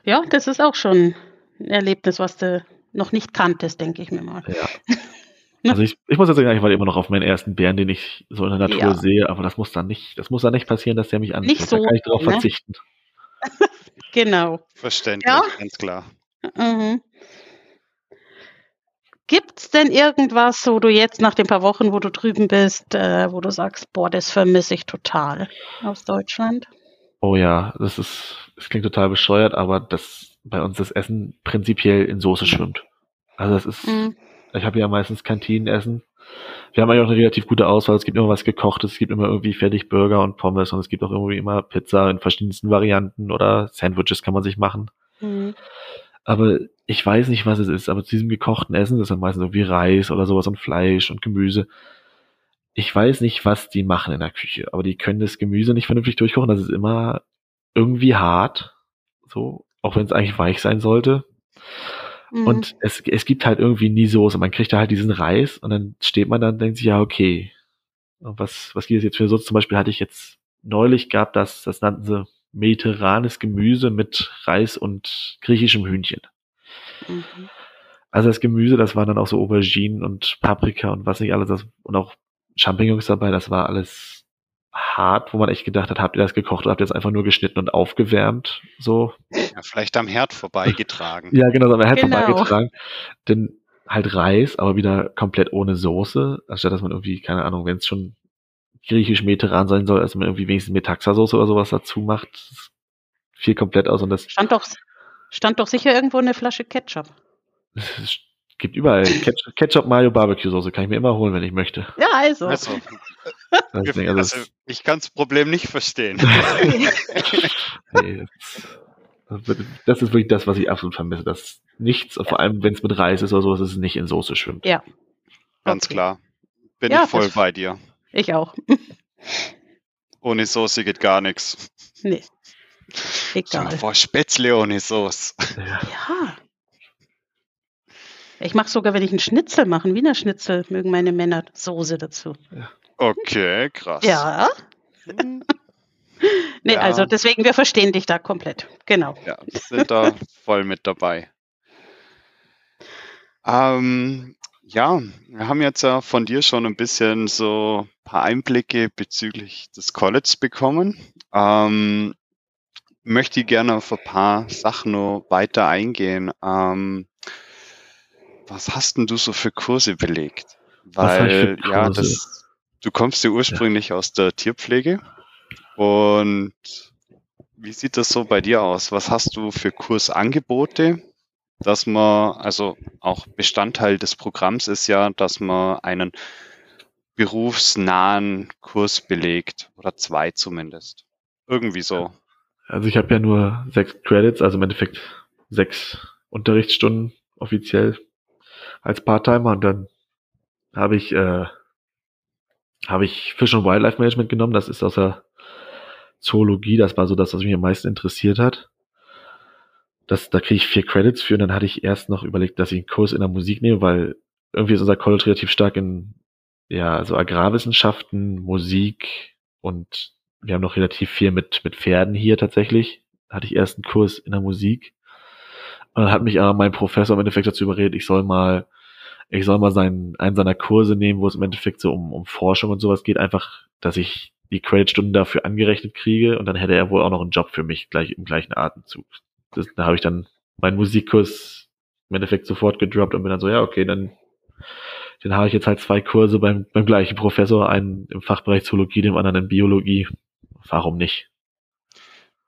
Ja, das ist auch schon ein Erlebnis, was du noch nicht kanntest, denke ich mir mal. Ja. Also ich, ich muss jetzt sagen, ich war immer noch auf meinen ersten Bären, den ich so in der Natur Ja. sehe, aber das muss dann nicht, das muss dann nicht passieren, dass der mich anfällt. Nicht so, da kann ich darauf ne? verzichten. Genau. Verständlich, Ja. ganz klar. Mhm. Gibt's denn irgendwas, wo du jetzt nach den paar Wochen, wo du drüben bist, äh, wo du sagst, boah, das vermisse ich total aus Deutschland? Oh ja, das ist, es klingt total bescheuert, aber das bei uns das Essen prinzipiell in Soße schwimmt. Also das ist, Mhm. ich habe ja meistens Kantinenessen. Wir haben eigentlich auch eine relativ gute Auswahl. Es gibt immer was gekochtes, es gibt immer irgendwie fertig Burger und Pommes und es gibt auch irgendwie immer Pizza in verschiedensten Varianten oder Sandwiches kann man sich machen. Mhm. Aber ich weiß nicht, was es ist. Aber zu diesem gekochten Essen, das ist dann meistens irgendwie Reis oder sowas und Fleisch und Gemüse. Ich weiß nicht, was die machen in der Küche, aber die können das Gemüse nicht vernünftig durchkochen. Das ist immer irgendwie hart. So, auch wenn es eigentlich weich sein sollte. Mhm. Und es, es gibt halt irgendwie nie Soße. Man kriegt da halt diesen Reis und dann steht man da und denkt sich, ja, okay. Was, was gibt es jetzt für Soße? Zum Beispiel hatte ich jetzt neulich gab das, das nannten sie mediterranes Gemüse mit Reis und griechischem Hühnchen. Mhm. Also das Gemüse, das waren dann auch so Auberginen und Paprika und was nicht alles, das, und auch Champignons dabei, das war alles hart, wo man echt gedacht hat, habt ihr das gekocht oder habt ihr das einfach nur geschnitten und aufgewärmt? So. Ja, vielleicht am Herd vorbeigetragen. Ja, genau, aber er hat Genau. vorbeigetragen. Denn halt Reis, aber wieder komplett ohne Soße, anstatt dass man irgendwie, keine Ahnung, wenn es schon griechisch mediterran sein soll, dass man irgendwie wenigstens Metaxa-Soße oder sowas dazu macht. Das fiel komplett aus und das, Stand doch, stand doch sicher irgendwo eine Flasche Ketchup. es gibt überall Ketchup, Ketchup Mayo, Barbecue-Soße, kann ich mir immer holen, wenn ich möchte. Ja, also. Also, also also ich kann das Problem nicht verstehen. nee, das, ist wirklich das, was ich absolut vermisse, dass nichts, vor allem wenn es mit Reis ist oder sowas, dass es nicht in Soße schwimmt. Ja. Ganz Okay. klar. Bin Ja, ich voll bei dir. Ich auch. Ohne Soße geht gar nichts. Nee. Stell dir Egal. mal vor, Spätzle ohne Soße. Ja. Ja. Ich mache sogar, wenn ich einen Schnitzel mache, einen Wiener Schnitzel, mögen meine Männer Soße dazu. Okay, krass. Ja. Hm, Nee, Ja. also deswegen, wir verstehen dich da komplett. Genau. Ja, sind da voll mit dabei. Ähm, ja, wir haben jetzt ja von dir schon ein bisschen so ein paar Einblicke bezüglich des College bekommen. Ähm, möchte ich gerne auf ein paar Sachen noch weiter eingehen. Ähm, was hast denn du so für Kurse belegt? Weil, ja, das, du kommst ja ursprünglich ja. aus der Tierpflege. Und wie sieht das so bei dir aus? Was hast du für Kursangebote? Dass man, also auch Bestandteil des Programms ist ja, dass man einen berufsnahen Kurs belegt oder zwei zumindest. Irgendwie so. Also ich habe ja nur sechs Credits, also im Endeffekt sechs Unterrichtsstunden offiziell als Part-Timer und dann habe ich äh, habe ich Fish and Wildlife Management genommen. Das ist aus der Zoologie. Das war so das, was mich am meisten interessiert hat. Das, da kriege ich vier Credits für und dann hatte ich erst noch überlegt, dass ich einen Kurs in der Musik nehme, weil irgendwie ist unser College relativ stark in ja so Agrarwissenschaften, Musik und wir haben noch relativ viel mit mit Pferden hier tatsächlich. Da hatte ich erst einen Kurs in der Musik und dann hat mich aber mein Professor im Endeffekt dazu überredet, ich soll mal ich soll mal seinen, einen seiner Kurse nehmen, wo es im Endeffekt so um, um Forschung und sowas geht, einfach, dass ich die Creditstunden dafür angerechnet kriege und dann hätte er wohl auch noch einen Job für mich gleich im gleichen Atemzug. Das, da habe ich dann meinen Musikkurs im Endeffekt sofort gedroppt und bin dann so, ja, okay, dann, dann habe ich jetzt halt zwei Kurse beim, beim gleichen Professor, einen im Fachbereich Zoologie, dem anderen in Biologie. Warum nicht?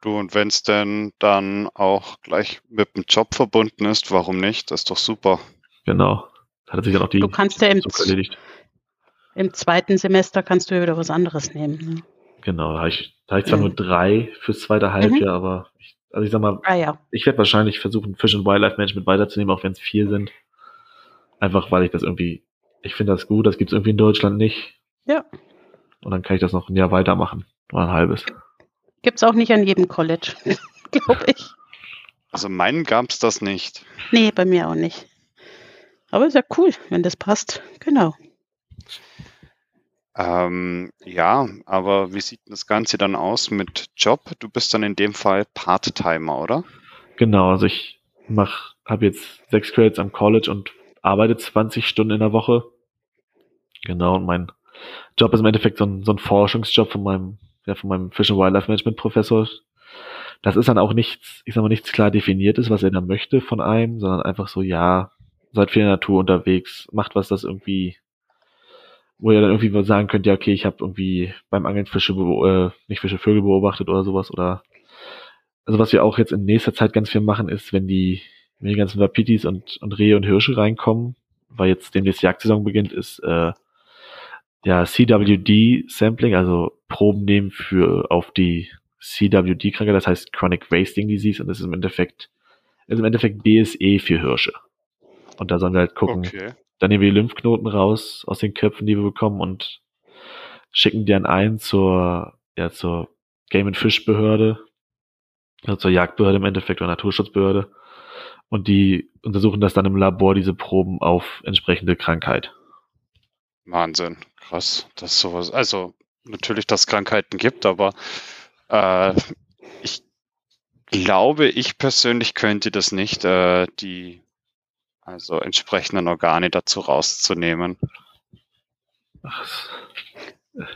Du, und wenn es denn dann auch gleich mit dem Job verbunden ist, warum nicht? Das ist doch super. Genau. Hat sich dann auch die du kannst ja im, im zweiten Semester kannst du ja wieder was anderes nehmen. Ne? Genau, da habe ich, da hab ich zwar mhm. nur drei fürs zweite Halbjahr, mhm. aber ich, also ich sag mal, ah, ja. ich werde wahrscheinlich versuchen, Fish and Wildlife Management weiterzunehmen, auch wenn es vier sind. Einfach weil ich das irgendwie, ich finde das gut, das gibt es irgendwie in Deutschland nicht. Ja. Und dann kann ich das noch ein Jahr weitermachen. Oder ein halbes. Gibt es auch nicht an jedem College, glaube ich. Also meinen gab es das nicht. Nee, bei mir auch nicht. Aber ist ja cool, wenn das passt. Genau. Ähm, ja, aber wie sieht das Ganze dann aus mit Job? Du bist dann in dem Fall Part-Timer, oder? Genau, also ich mach, habe jetzt sechs Credits am College und arbeite 20 Stunden in der Woche. Genau, und mein Job ist im Endeffekt so ein, so ein Forschungsjob von meinem, ja, von meinem Fish and Wildlife Management Professor. Das ist dann auch nichts, ich sag mal, nichts klar definiertes, was er da möchte von einem, sondern einfach so, ja, seid viel in der Natur unterwegs, macht was, das irgendwie, wo ihr dann irgendwie sagen könnt, ja, okay, ich habe irgendwie beim Angeln Fische, äh, nicht Fische, Vögel beobachtet oder sowas oder also was wir auch jetzt in nächster Zeit ganz viel machen, ist, wenn die, wenn die ganzen Wapitis und, und Rehe und Hirsche reinkommen, weil jetzt demnächst Jagdsaison beginnt, ist äh, ja CWD-Sampling, also Proben nehmen für auf die CWD-Krankheit, das heißt Chronic Wasting Disease und das ist im Endeffekt, ist im Endeffekt BSE für Hirsche. Und da sollen wir halt gucken. Okay. Dann nehmen wir die Lymphknoten raus aus den Köpfen, die wir bekommen und schicken die dann ein zur, ja, zur Game and Fish Behörde, also zur Jagdbehörde im Endeffekt oder Naturschutzbehörde. Und die untersuchen das dann im Labor, diese Proben auf entsprechende Krankheit. Wahnsinn, krass, dass sowas, also natürlich, dass es Krankheiten gibt, aber äh, ich glaube, ich persönlich könnte das nicht, äh, die also entsprechenden Organe dazu rauszunehmen.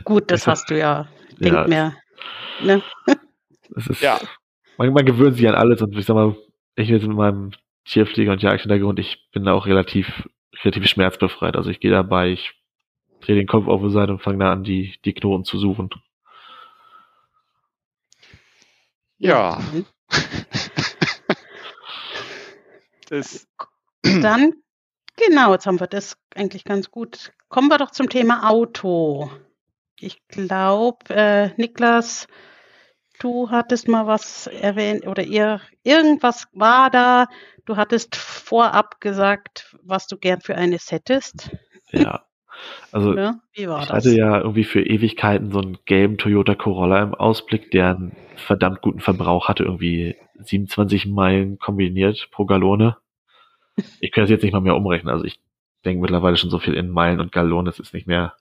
Gut, das hast du ja. Denk ja, mehr. Ne? Das ist, ja. Man, man, gewöhnt sich an alles und ich sag mal, ich bin mit meinem Tierpfleger und Jagdhintergrund, ich bin da auch relativ, relativ schmerzbefreit. Also ich gehe dabei, ich drehe den Kopf auf die Seite und fange da an, die, die Knoten zu suchen. Ja. das dann, genau, jetzt haben wir das eigentlich ganz gut. Kommen wir doch zum Thema Auto. Ich glaube, äh, Niklas, du hattest mal was erwähnt oder ihr irgendwas war da. Du hattest vorab gesagt, was du gern für eine hättest. Ja. Also ja, ich das? hatte ja irgendwie für Ewigkeiten so einen gelben Toyota Corolla im Ausblick, der einen verdammt guten Verbrauch hatte, irgendwie 27 Meilen kombiniert pro Gallone. Ich kann das jetzt nicht mal mehr umrechnen. Also ich denke mittlerweile schon so viel in Meilen und Gallonen, das ist nicht mehr,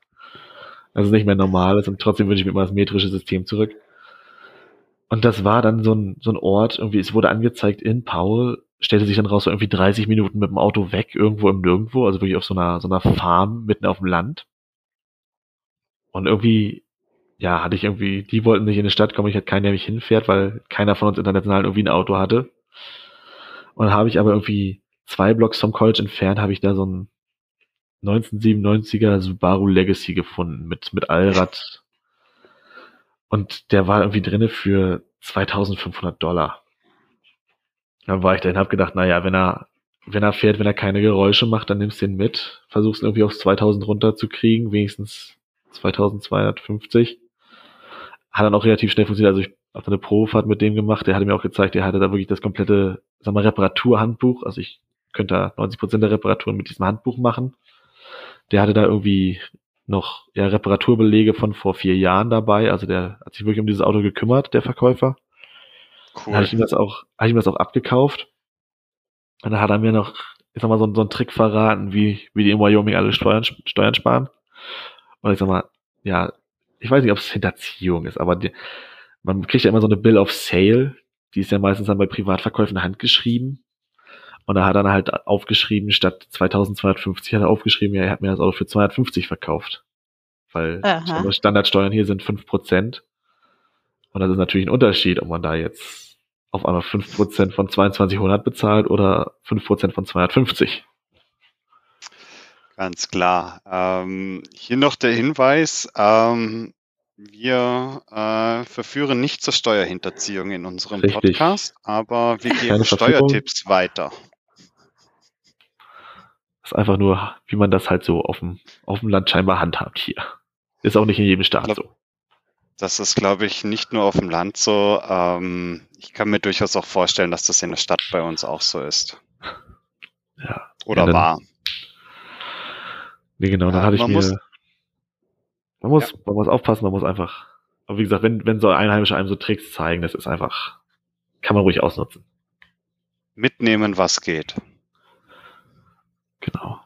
das ist nicht mehr normal und trotzdem wünsche ich mir immer das metrische System zurück. Und das war dann so ein, so ein Ort, irgendwie, es wurde angezeigt in Paul, stellte sich dann raus, so irgendwie 30 Minuten mit dem Auto weg, irgendwo im Nirgendwo, also wirklich auf so einer, so einer Farm mitten auf dem Land. Und irgendwie, ja, hatte ich irgendwie, die wollten nicht in die Stadt kommen, ich hatte keinen, der mich hinfährt, weil keiner von uns international irgendwie ein Auto hatte. Und habe ich aber irgendwie zwei Blocks vom College entfernt, habe ich da so ein 1997er Subaru Legacy gefunden mit, mit Allrad. Und der war irgendwie drinne für 2500 Dollar. Dann war ich dahin, hab gedacht, naja, wenn er, wenn er fährt, wenn er keine Geräusche macht, dann nimmst du ihn mit, versuchst ihn irgendwie aufs 2000 runterzukriegen, wenigstens 2250. Hat dann auch relativ schnell funktioniert. Also ich habe eine Probefahrt mit dem gemacht, der hatte mir auch gezeigt, der hatte da wirklich das komplette, sag mal, Reparaturhandbuch. Also ich könnte da 90 Prozent der Reparaturen mit diesem Handbuch machen. Der hatte da irgendwie noch ja, Reparaturbelege von vor vier Jahren dabei. Also der hat sich wirklich um dieses Auto gekümmert, der Verkäufer. Cool. Dann habe ich ihm das auch, habe ich ihm das auch abgekauft. Und dann hat er mir noch, ich sag mal, so, so einen Trick verraten, wie, wie die in Wyoming alle Steuern, Steuern sparen. Und ich sag mal, ja, ich weiß nicht, ob es Hinterziehung ist, aber die, man kriegt ja immer so eine Bill of Sale, die ist ja meistens dann bei Privatverkäufen handgeschrieben. Und da hat er dann halt aufgeschrieben, statt 2250 hat er aufgeschrieben, ja, er hat mir das Auto für 250 verkauft. Weil Aha. Standardsteuern hier sind 5%. Und das ist natürlich ein Unterschied, ob man da jetzt auf einmal 5% von 2200 bezahlt oder 5% von 250. Ganz klar. Ähm, hier noch der Hinweis, ähm, wir äh, verführen nicht zur Steuerhinterziehung in unserem Richtig. Podcast, aber wir geben Steuertipps weiter. Ist einfach nur, wie man das halt so auf dem, auf dem Land scheinbar handhabt hier. Ist auch nicht in jedem Staat glaub, so. Das ist, glaube ich, nicht nur auf dem Land so. Ähm, ich kann mir durchaus auch vorstellen, dass das in der Stadt bei uns auch so ist. Ja. Oder ja, war. Nee, genau, ja, dann hatte ich mir. Muss, man muss, ja. man muss aufpassen, man muss einfach. Aber wie gesagt, wenn, wenn so Einheimische einem so Tricks zeigen, das ist einfach, kann man ruhig ausnutzen. Mitnehmen, was geht. Genau.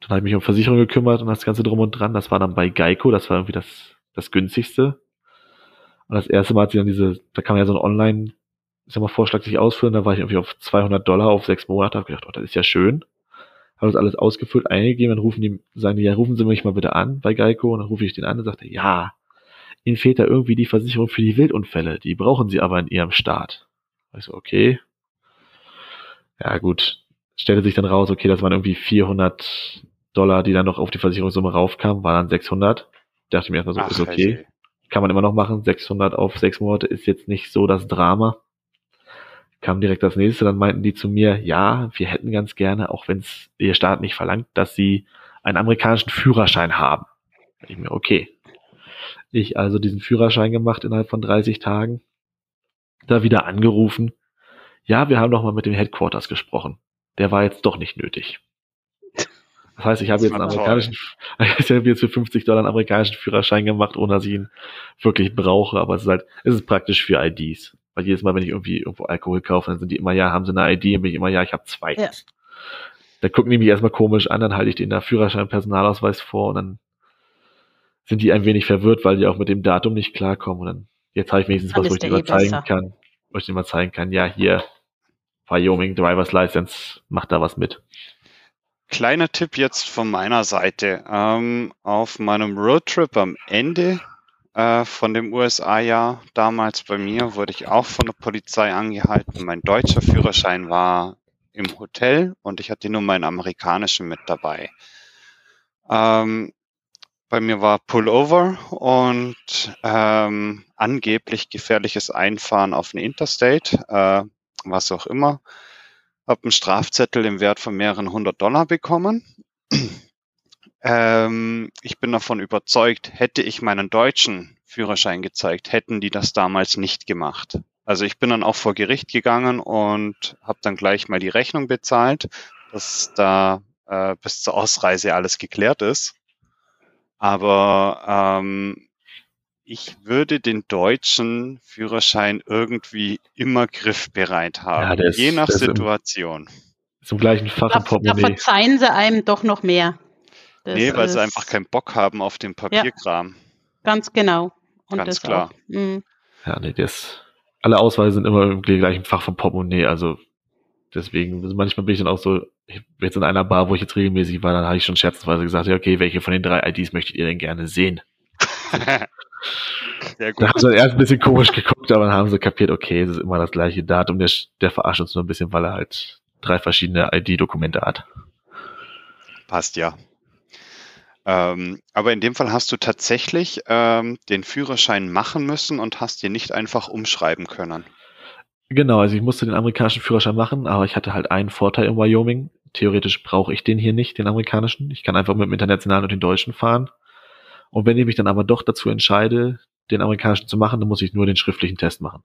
Dann habe ich mich um Versicherung gekümmert und das Ganze drum und dran. Das war dann bei Geico, das war irgendwie das, das günstigste. Und das erste Mal hat sie dann diese, da kann man ja so ein Online, ich sag mal, Vorschlag sich ausführen, da war ich irgendwie auf 200 Dollar auf sechs Monate, habe gedacht, oh, das ist ja schön habe das alles ausgefüllt, eingegeben, dann rufen die, sagen die, ja, rufen Sie mich mal bitte an bei Geico, und dann rufe ich den an und sagte, ja, Ihnen fehlt da irgendwie die Versicherung für die Wildunfälle, die brauchen Sie aber in Ihrem Staat. Ich so, okay. Ja, gut. Stellte sich dann raus, okay, das waren irgendwie 400 Dollar, die dann noch auf die Versicherungssumme raufkamen, waren dann 600. Dachte mir erstmal so, Ach, ist okay. Kann man immer noch machen. 600 auf sechs Monate ist jetzt nicht so das Drama kam direkt das nächste, dann meinten die zu mir, ja, wir hätten ganz gerne, auch wenn es ihr Staat nicht verlangt, dass sie einen amerikanischen Führerschein haben. Ich mir, okay. Ich also diesen Führerschein gemacht innerhalb von 30 Tagen, da wieder angerufen. Ja, wir haben doch mal mit dem Headquarters gesprochen. Der war jetzt doch nicht nötig. Das heißt, ich habe jetzt einen amerikanischen, ich habe jetzt für 50 Dollar einen amerikanischen Führerschein gemacht, ohne dass ich ihn wirklich brauche, aber es ist halt, es ist praktisch für IDs. Weil jedes Mal, wenn ich irgendwie irgendwo Alkohol kaufe, dann sind die immer, ja, haben sie eine ID, dann bin ich immer, ja, ich habe zwei. Ja. Dann gucken die mich erstmal komisch an, dann halte ich denen da Führerschein, Personalausweis vor und dann sind die ein wenig verwirrt, weil die auch mit dem Datum nicht klarkommen. Und dann, jetzt habe ich wenigstens was, wo ich dir mal eh zeigen besser. kann, wo ich dir mal zeigen kann, ja, hier, Wyoming Driver's License, macht da was mit. Kleiner Tipp jetzt von meiner Seite. Ähm, auf meinem Roadtrip am Ende äh, von dem USA-Jahr damals bei mir wurde ich auch von der Polizei angehalten. Mein deutscher Führerschein war im Hotel und ich hatte nur meinen amerikanischen mit dabei. Ähm, bei mir war Pullover und ähm, angeblich gefährliches Einfahren auf eine Interstate, äh, was auch immer. Hab einen Strafzettel im Wert von mehreren hundert Dollar bekommen. Ähm, ich bin davon überzeugt, hätte ich meinen deutschen Führerschein gezeigt, hätten die das damals nicht gemacht. Also ich bin dann auch vor Gericht gegangen und habe dann gleich mal die Rechnung bezahlt, dass da äh, bis zur Ausreise alles geklärt ist. Aber ähm, ich würde den deutschen Führerschein irgendwie immer griffbereit haben, ja, ist, je nach Situation. Zum gleichen Fach im Portemonnaie. Da verzeihen sie einem doch noch mehr. Das nee, weil sie einfach keinen Bock haben auf den Papierkram. Ja, ganz genau. Und ganz klar. Mm. ja, nee, das, alle Ausweise sind immer im gleichen Fach vom Portemonnaie, also deswegen, manchmal bin ich dann auch so, jetzt in einer Bar, wo ich jetzt regelmäßig war, dann habe ich schon scherzensweise gesagt, ja, okay, welche von den drei IDs möchtet ihr denn gerne sehen? Sehr gut. Da haben sie erst ein bisschen komisch geguckt, aber dann haben sie kapiert, okay, es ist immer das gleiche Datum, der, der verarscht uns nur ein bisschen, weil er halt drei verschiedene ID-Dokumente hat. Passt ja. Ähm, aber in dem Fall hast du tatsächlich ähm, den Führerschein machen müssen und hast dir nicht einfach umschreiben können. Genau, also ich musste den amerikanischen Führerschein machen, aber ich hatte halt einen Vorteil in Wyoming. Theoretisch brauche ich den hier nicht, den amerikanischen. Ich kann einfach mit dem internationalen und den deutschen fahren. Und wenn ich mich dann aber doch dazu entscheide, den amerikanischen zu machen, dann muss ich nur den schriftlichen Test machen.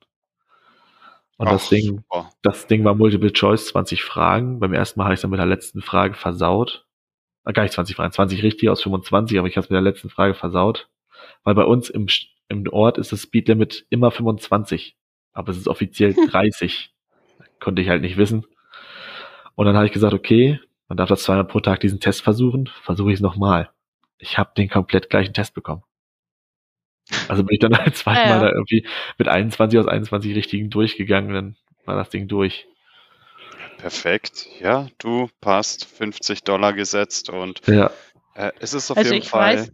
Und Ach, das Ding, super. das Ding war Multiple Choice, 20 Fragen. Beim ersten Mal habe ich es dann mit der letzten Frage versaut. Ah, gar nicht 20 Fragen, 20 richtig aus 25, aber ich habe es mit der letzten Frage versaut. Weil bei uns im, im Ort ist das Speedlimit immer 25 aber es ist offiziell 30. Konnte ich halt nicht wissen. Und dann habe ich gesagt, okay, man darf das zweimal pro Tag diesen Test versuchen, versuche ich es nochmal. Ich habe den komplett gleichen Test bekommen. Also bin ich dann halt zweimal ja, ja. da irgendwie mit 21 aus 21 richtigen durchgegangen, dann war das Ding durch. Perfekt. Ja, du passt 50 Dollar gesetzt und ja. äh, es ist auf also jeden Fall. Weiß,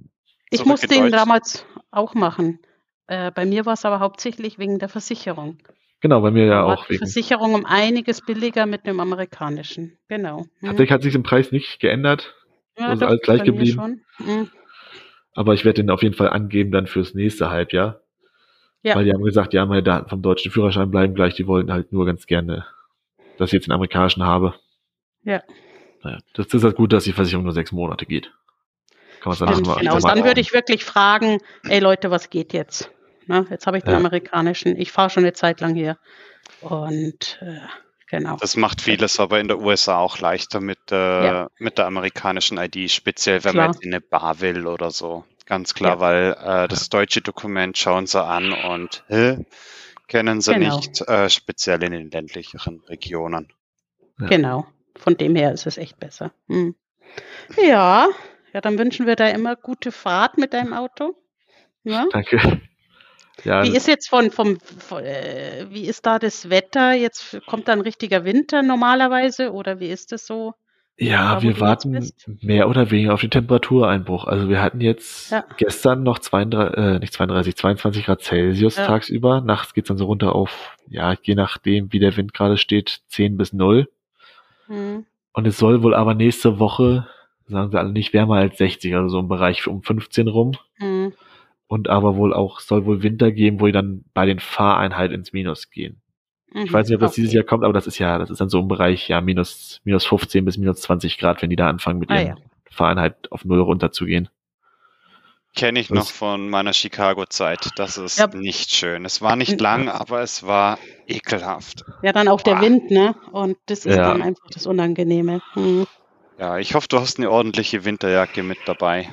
ich musste ihn damals auch machen. Äh, bei mir war es aber hauptsächlich wegen der Versicherung. Genau, bei mir ja auch. Die Versicherung um einiges billiger mit dem amerikanischen. Genau. Hm. Tatsächlich hat sich im Preis nicht geändert. Ja, also alles gleich geblieben. Hm. Aber ich werde den auf jeden Fall angeben dann fürs nächste Halbjahr. Ja. Weil die haben gesagt, ja, meine Daten vom deutschen Führerschein bleiben gleich. Die wollten halt nur ganz gerne, dass ich jetzt den amerikanischen habe. Ja. Naja, das ist halt gut, dass die Versicherung nur sechs Monate geht. Kann man sagen. Genau, dann würde ich wirklich fragen, ey Leute, was geht jetzt? Ne? Jetzt habe ich den ja. amerikanischen. Ich fahre schon eine Zeit lang hier. Und äh, genau. Das macht vieles aber in der USA auch leichter mit, äh, ja. mit der amerikanischen ID, speziell wenn klar. man jetzt in eine Bar will oder so. Ganz klar, ja. weil äh, das deutsche Dokument schauen sie an und hä, kennen sie genau. nicht, äh, speziell in den ländlicheren Regionen. Genau. Von dem her ist es echt besser. Hm. Ja, ja, dann wünschen wir da immer gute Fahrt mit deinem Auto. Ja? Danke. Ja, wie ist jetzt von, vom, von, äh, wie ist da das Wetter? Jetzt kommt da ein richtiger Winter normalerweise oder wie ist das so? Ja, da, wir warten mehr oder weniger auf den Temperatureinbruch. Also wir hatten jetzt ja. gestern noch 32, äh, nicht 32, 22 Grad Celsius ja. tagsüber. Nachts geht's dann so runter auf, ja, je nachdem, wie der Wind gerade steht, 10 bis 0. Mhm. Und es soll wohl aber nächste Woche, sagen sie alle, nicht wärmer als 60, also so im Bereich um 15 rum. Mhm und aber wohl auch, soll wohl Winter geben, wo die dann bei den Fahreinheiten ins Minus gehen. Mhm, ich weiß nicht, ob das okay. dieses Jahr kommt, aber das ist ja, das ist dann so im Bereich, ja, minus, minus 15 bis minus 20 Grad, wenn die da anfangen, mit ah, ihren ja. Fahreinheit auf Null runterzugehen. Kenne ich das noch von meiner Chicago-Zeit. Das ist ja. nicht schön. Es war nicht lang, aber es war ekelhaft. Ja, dann auch Boah. der Wind, ne? Und das ist ja. dann einfach das Unangenehme. Hm. Ja, ich hoffe, du hast eine ordentliche Winterjacke mit dabei.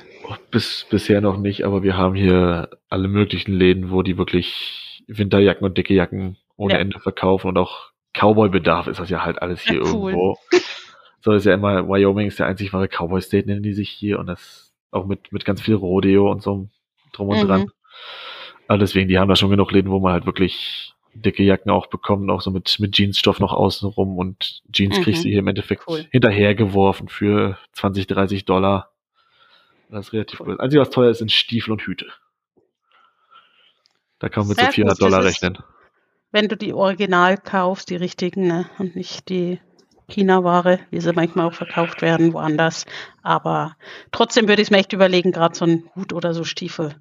Bis, bisher noch nicht, aber wir haben hier alle möglichen Läden, wo die wirklich Winterjacken und dicke Jacken ohne ja. Ende verkaufen und auch Cowboy-Bedarf ist das ja halt alles hier ja, cool. irgendwo. So ist ja immer, Wyoming ist der einzig wahre Cowboy-State, nennen die sich hier und das auch mit, mit ganz viel Rodeo und so drum und mhm. dran. Aber deswegen, die haben da schon genug Läden, wo man halt wirklich dicke Jacken auch bekommen, auch so mit, mit Jeansstoff noch außenrum und Jeans mhm. kriegst du hier im Endeffekt cool. hinterhergeworfen für 20, 30 Dollar. Das ist relativ cool. Das Einzige, was teuer ist, sind Stiefel und Hüte. Da kann man mit Sehr so 400 Dollar rechnen. wenn du die Original kaufst, die richtigen, ne? und nicht die China-Ware, wie sie manchmal auch verkauft werden, woanders. Aber trotzdem würde ich es mir echt überlegen, gerade so ein Hut oder so Stiefel.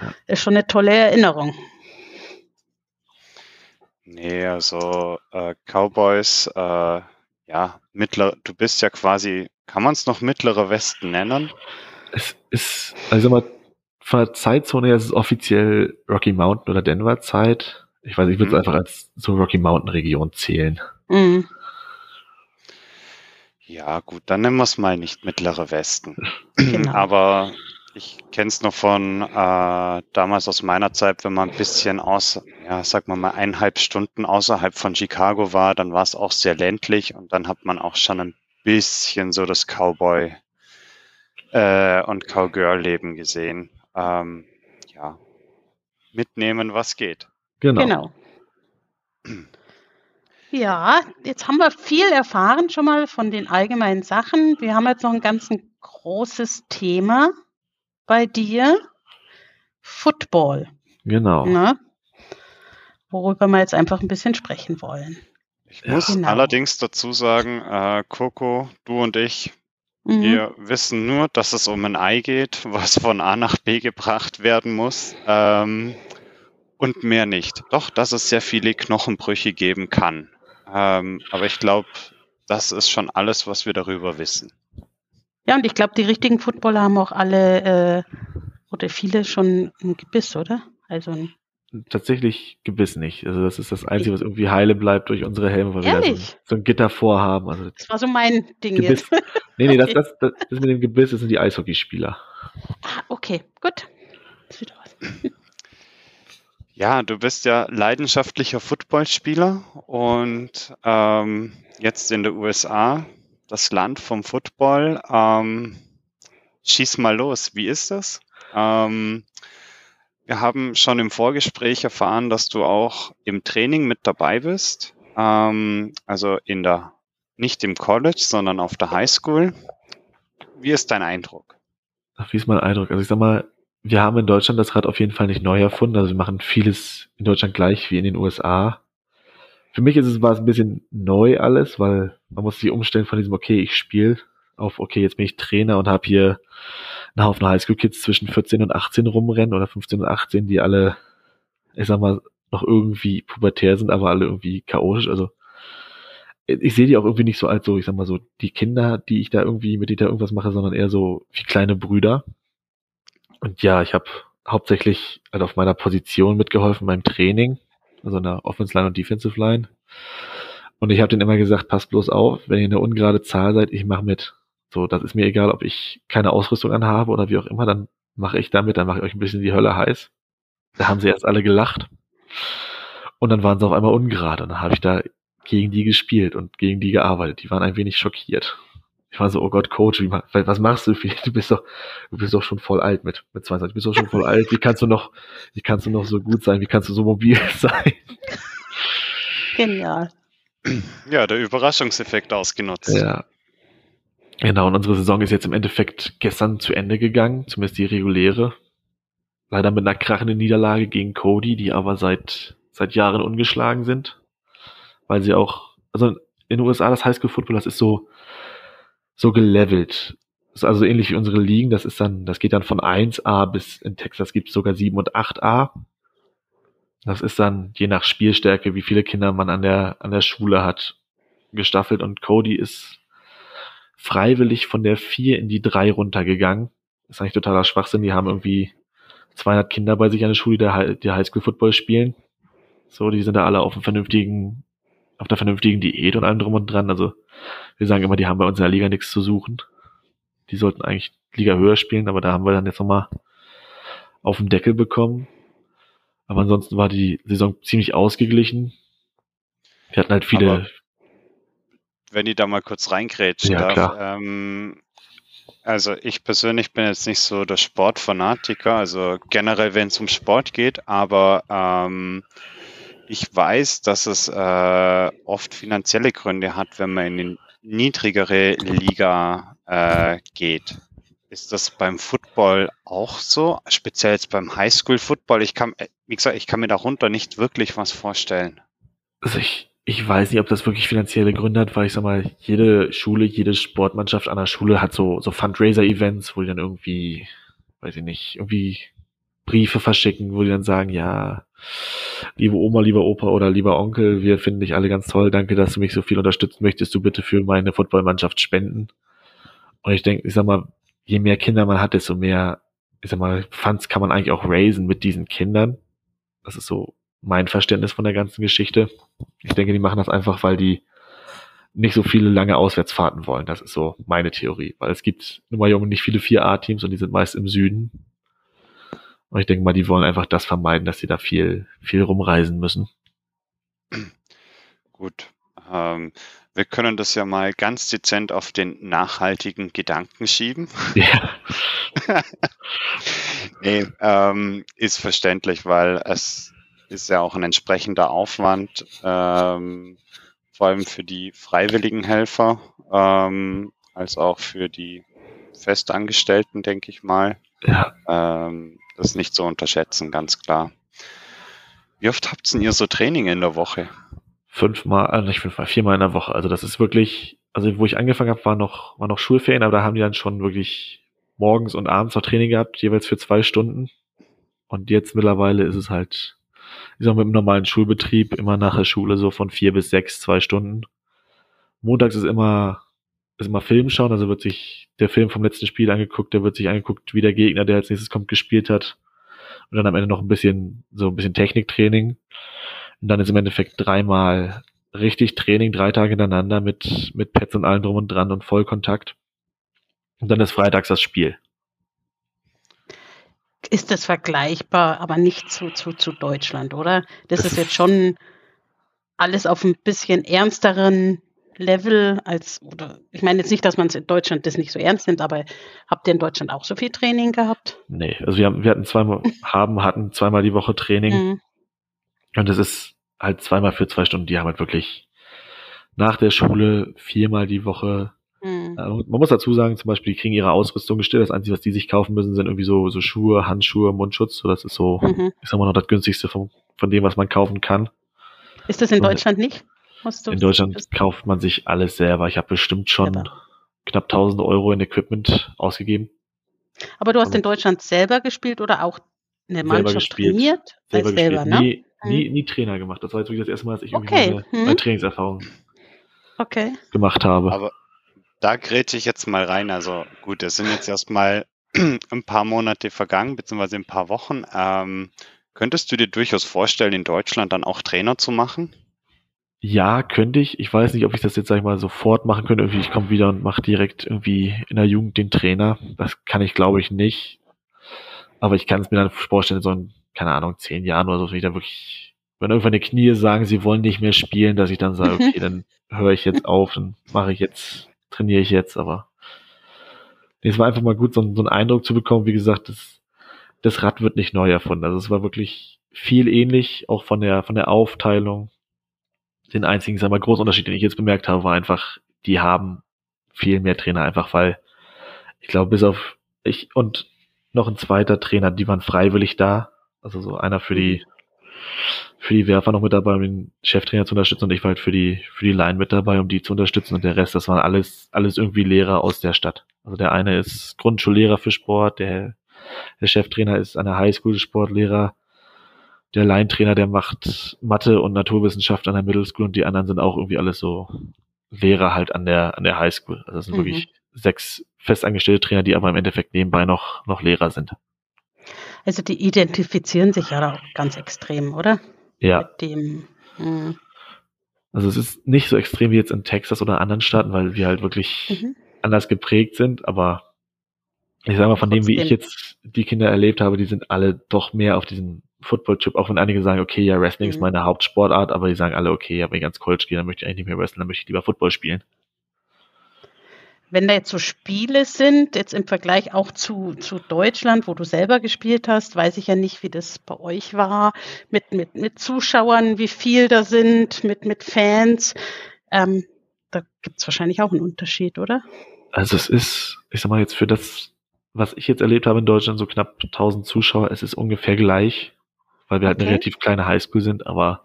Ja. Ist schon eine tolle Erinnerung. Nee, also äh, Cowboys, äh, ja, mittler, du bist ja quasi, kann man es noch mittlere Westen nennen? Es ist, also mal, von der Zeitzone her ist es offiziell Rocky Mountain oder Denver Zeit. Ich weiß, ich würde es mhm. einfach als so Rocky Mountain Region zählen. Mhm. Ja, gut, dann nennen wir es mal nicht mittlere Westen. Genau. Aber ich kenne es noch von äh, damals aus meiner Zeit, wenn man ein bisschen aus, ja, sag mal mal eineinhalb Stunden außerhalb von Chicago war, dann war es auch sehr ländlich und dann hat man auch schon ein bisschen so das Cowboy äh, und Cowgirl-Leben gesehen. Ähm, ja, mitnehmen, was geht. Genau. genau. Ja, jetzt haben wir viel erfahren schon mal von den allgemeinen Sachen. Wir haben jetzt noch ein ganz großes Thema bei dir. Football. Genau. Ne? Worüber wir jetzt einfach ein bisschen sprechen wollen. Ich muss genau. allerdings dazu sagen, äh, Coco, du und ich, mhm. wir wissen nur, dass es um ein Ei geht, was von A nach B gebracht werden muss. Ähm, und mehr nicht. Doch, dass es sehr viele Knochenbrüche geben kann. Ähm, aber ich glaube, das ist schon alles, was wir darüber wissen. Ja, und ich glaube, die richtigen Footballer haben auch alle äh, oder viele schon ein Gebiss, oder? Also ein tatsächlich Gebiss nicht. Also das ist das Einzige, was irgendwie heile bleibt durch unsere Helme, weil Ehrlich? wir so, so, ein Gitter vorhaben. Also das war so mein Ding Gebiss. jetzt. Nee, nee, okay. das, das, das, mit dem Gebiss, das sind die Eishockeyspieler. Ah, okay, gut. Das sieht aus. Ja, du bist ja leidenschaftlicher Footballspieler und ähm, jetzt in den USA, das Land vom Football. Ähm, schieß mal los, wie ist das? Ähm, wir haben schon im Vorgespräch erfahren, dass du auch im Training mit dabei bist. Ähm, also in der, nicht im College, sondern auf der High School. Wie ist dein Eindruck? Ach, wie ist mein Eindruck? Also ich sag mal, wir haben in Deutschland das Rad auf jeden Fall nicht neu erfunden. Also wir machen vieles in Deutschland gleich wie in den USA. Für mich ist es, war es ein bisschen neu alles, weil man muss sich umstellen von diesem, okay, ich spiele auf, okay, jetzt bin ich Trainer und habe hier einen Haufen Highschool-Kids zwischen 14 und 18 rumrennen oder 15 und 18, die alle, ich sag mal, noch irgendwie pubertär sind, aber alle irgendwie chaotisch. Also ich sehe die auch irgendwie nicht so als so, ich sag mal so, die Kinder, die ich da irgendwie, mit denen da irgendwas mache, sondern eher so wie kleine Brüder. Und ja, ich habe hauptsächlich halt auf meiner Position mitgeholfen beim Training, also in der Offensive Line und Defensive Line. Und ich habe denen immer gesagt, passt bloß auf, wenn ihr eine ungerade Zahl seid, ich mache mit. So, das ist mir egal, ob ich keine Ausrüstung anhabe oder wie auch immer, dann mache ich damit, dann mache ich euch ein bisschen die Hölle heiß. Da haben sie erst alle gelacht. Und dann waren sie auf einmal ungerade. Und dann habe ich da gegen die gespielt und gegen die gearbeitet. Die waren ein wenig schockiert. Ich war so, oh Gott, Coach, wie, was machst du? Du bist doch, du bist doch schon voll alt mit, mit 22. Du bist doch schon voll alt. Wie kannst du noch, wie kannst du noch so gut sein? Wie kannst du so mobil sein? Genial. Ja, der Überraschungseffekt ausgenutzt. Ja. Genau, und unsere Saison ist jetzt im Endeffekt gestern zu Ende gegangen, zumindest die reguläre. Leider mit einer krachenden Niederlage gegen Cody, die aber seit, seit Jahren ungeschlagen sind. Weil sie auch, also in den USA das Highschool Football, das ist so, so gelevelt. Das ist also ähnlich wie unsere Ligen, das ist dann, das geht dann von 1A bis in Texas gibt es sogar 7 und 8A. Das ist dann je nach Spielstärke, wie viele Kinder man an der, an der Schule hat, gestaffelt und Cody ist freiwillig von der 4 in die 3 runtergegangen. Das ist eigentlich totaler Schwachsinn. Die haben irgendwie 200 Kinder bei sich an der Schule, die, Highschool-Football spielen. So, die sind da alle auf einem vernünftigen, auf der vernünftigen Diät und allem drum und dran. Also, wir sagen immer, die haben bei uns in der Liga nichts zu suchen. Die sollten eigentlich Liga höher spielen, aber da haben wir dann jetzt nochmal auf den Deckel bekommen. Aber ansonsten war die Saison ziemlich ausgeglichen. Wir hatten halt viele, aber wenn ich da mal kurz reingrätschen ja, darf. Ähm, also ich persönlich bin jetzt nicht so der Sportfanatiker, also generell, wenn es um Sport geht, aber ähm, ich weiß, dass es äh, oft finanzielle Gründe hat, wenn man in die niedrigere Liga äh, geht. Ist das beim Football auch so? Speziell jetzt beim Highschool-Football? Ich kann, wie gesagt, ich kann mir darunter nicht wirklich was vorstellen. Also ich, ich weiß nicht, ob das wirklich finanzielle Gründe hat, weil ich sag mal, jede Schule, jede Sportmannschaft an der Schule hat so, so Fundraiser-Events, wo die dann irgendwie, weiß ich nicht, irgendwie Briefe verschicken, wo die dann sagen, ja, liebe Oma, lieber Opa oder lieber Onkel, wir finden dich alle ganz toll, danke, dass du mich so viel unterstützen möchtest, du bitte für meine Footballmannschaft spenden. Und ich denke, ich sag mal, je mehr Kinder man hat, desto mehr, ich sag mal, Funds kann man eigentlich auch raisen mit diesen Kindern. Das ist so mein Verständnis von der ganzen Geschichte. Ich denke, die machen das einfach, weil die nicht so viele lange Auswärtsfahrten wollen. Das ist so meine Theorie. Weil es gibt in Wyoming nicht viele 4A-Teams und die sind meist im Süden. Und ich denke mal, die wollen einfach das vermeiden, dass sie da viel, viel rumreisen müssen. Gut. Ähm, wir können das ja mal ganz dezent auf den nachhaltigen Gedanken schieben. Ja. nee, ähm, ist verständlich, weil es ist ja auch ein entsprechender Aufwand, ähm, vor allem für die freiwilligen Helfer, ähm, als auch für die Festangestellten, denke ich mal. Ja. Ähm, das ist nicht zu unterschätzen, ganz klar. Wie oft habt ihr so Training in der Woche? Fünfmal, also nicht fünfmal, viermal in der Woche. Also das ist wirklich, also wo ich angefangen habe, war noch, war noch Schulferien, aber da haben die dann schon wirklich morgens und abends noch Training gehabt, jeweils für zwei Stunden. Und jetzt mittlerweile ist es halt, ich sag mal, im normalen Schulbetrieb immer nach der Schule so von vier bis sechs, zwei Stunden. Montags ist immer, ist immer Film schauen, also wird sich der Film vom letzten Spiel angeguckt, der wird sich angeguckt, wie der Gegner, der als nächstes kommt, gespielt hat. Und dann am Ende noch ein bisschen, so ein bisschen Techniktraining. Und dann ist im Endeffekt dreimal richtig Training, drei Tage hintereinander mit, mit Pads und allem drum und dran und Vollkontakt. Und dann ist freitags das Spiel. Ist das vergleichbar, aber nicht zu, zu, zu Deutschland, oder? Das, das ist jetzt schon alles auf ein bisschen ernsteren Level als, oder ich meine jetzt nicht, dass man es in Deutschland das nicht so ernst nimmt, aber habt ihr in Deutschland auch so viel Training gehabt? Nee, also wir, haben, wir hatten zweimal, haben, hatten zweimal die Woche Training. Mhm. Und das ist halt zweimal für zwei Stunden. Die haben halt wirklich nach der Schule viermal die Woche Mhm. Man muss dazu sagen, zum Beispiel, die kriegen ihre Ausrüstung gestellt. Das Einzige, was die sich kaufen müssen, sind irgendwie so, so Schuhe, Handschuhe, Mundschutz. So, das ist so, mhm. ich sag mal noch das günstigste von, von dem, was man kaufen kann. Ist das in Und Deutschland nicht? In Deutschland kauft man sich alles selber. Ich habe bestimmt schon selber. knapp 1000 Euro in Equipment ausgegeben. Aber du hast Und in Deutschland selber gespielt oder auch eine Mannschaft trainiert? Selber, selber ne? Nie, nie, nie Trainer gemacht. Das war jetzt wirklich das erste Mal, dass ich okay. irgendwie eine, eine Trainingserfahrung okay. gemacht habe. Aber da grätsche ich jetzt mal rein. Also gut, es sind jetzt erstmal ein paar Monate vergangen, beziehungsweise ein paar Wochen. Ähm, könntest du dir durchaus vorstellen, in Deutschland dann auch Trainer zu machen? Ja, könnte ich. Ich weiß nicht, ob ich das jetzt, sag ich mal, sofort machen könnte. Irgendwie, ich komme wieder und mache direkt irgendwie in der Jugend den Trainer. Das kann ich, glaube ich, nicht. Aber ich kann es mir dann vorstellen, so in, keine Ahnung, zehn Jahren oder so, wenn ich da wirklich, wenn irgendwann die Knie sagen, sie wollen nicht mehr spielen, dass ich dann sage, okay, dann höre ich jetzt auf, dann mache ich jetzt trainiere ich jetzt, aber nee, es war einfach mal gut, so, so einen Eindruck zu bekommen. Wie gesagt, das, das Rad wird nicht neu erfunden. Also es war wirklich viel ähnlich, auch von der, von der Aufteilung. Den einzigen, sagen wir, großen Unterschied, den ich jetzt bemerkt habe, war einfach, die haben viel mehr Trainer, einfach weil ich glaube, bis auf ich und noch ein zweiter Trainer, die waren freiwillig da. Also so einer für die für die Werfer noch mit dabei, um den Cheftrainer zu unterstützen und ich war halt für die, für die Line mit dabei, um die zu unterstützen und der Rest, das waren alles, alles irgendwie Lehrer aus der Stadt. Also der eine ist Grundschullehrer für Sport, der, der Cheftrainer ist an der Highschool Sportlehrer, der Line-Trainer, der macht Mathe und Naturwissenschaft an der Middle School und die anderen sind auch irgendwie alles so Lehrer halt an der, an der Highschool. Also das sind mhm. wirklich sechs festangestellte Trainer, die aber im Endeffekt nebenbei noch, noch Lehrer sind. Also die identifizieren sich ja auch ganz extrem, oder? Ja. Mit dem. Hm. Also es ist nicht so extrem wie jetzt in Texas oder anderen Staaten, weil wir halt wirklich mhm. anders geprägt sind, aber ich sage mal, von Trotzdem. dem, wie ich jetzt die Kinder erlebt habe, die sind alle doch mehr auf diesen Football-Chip, auch wenn einige sagen, okay, ja, Wrestling mhm. ist meine Hauptsportart, aber die sagen alle, okay, ja, wenn ich ans College gehe, dann möchte ich eigentlich nicht mehr wrestlen, dann möchte ich lieber Football spielen wenn da jetzt so Spiele sind, jetzt im Vergleich auch zu, zu Deutschland, wo du selber gespielt hast, weiß ich ja nicht, wie das bei euch war, mit, mit, mit Zuschauern, wie viel da sind, mit, mit Fans. Ähm, da gibt es wahrscheinlich auch einen Unterschied, oder? Also es ist, ich sag mal jetzt für das, was ich jetzt erlebt habe in Deutschland, so knapp 1000 Zuschauer, es ist ungefähr gleich, weil wir halt eine relativ kleine Highschool sind, aber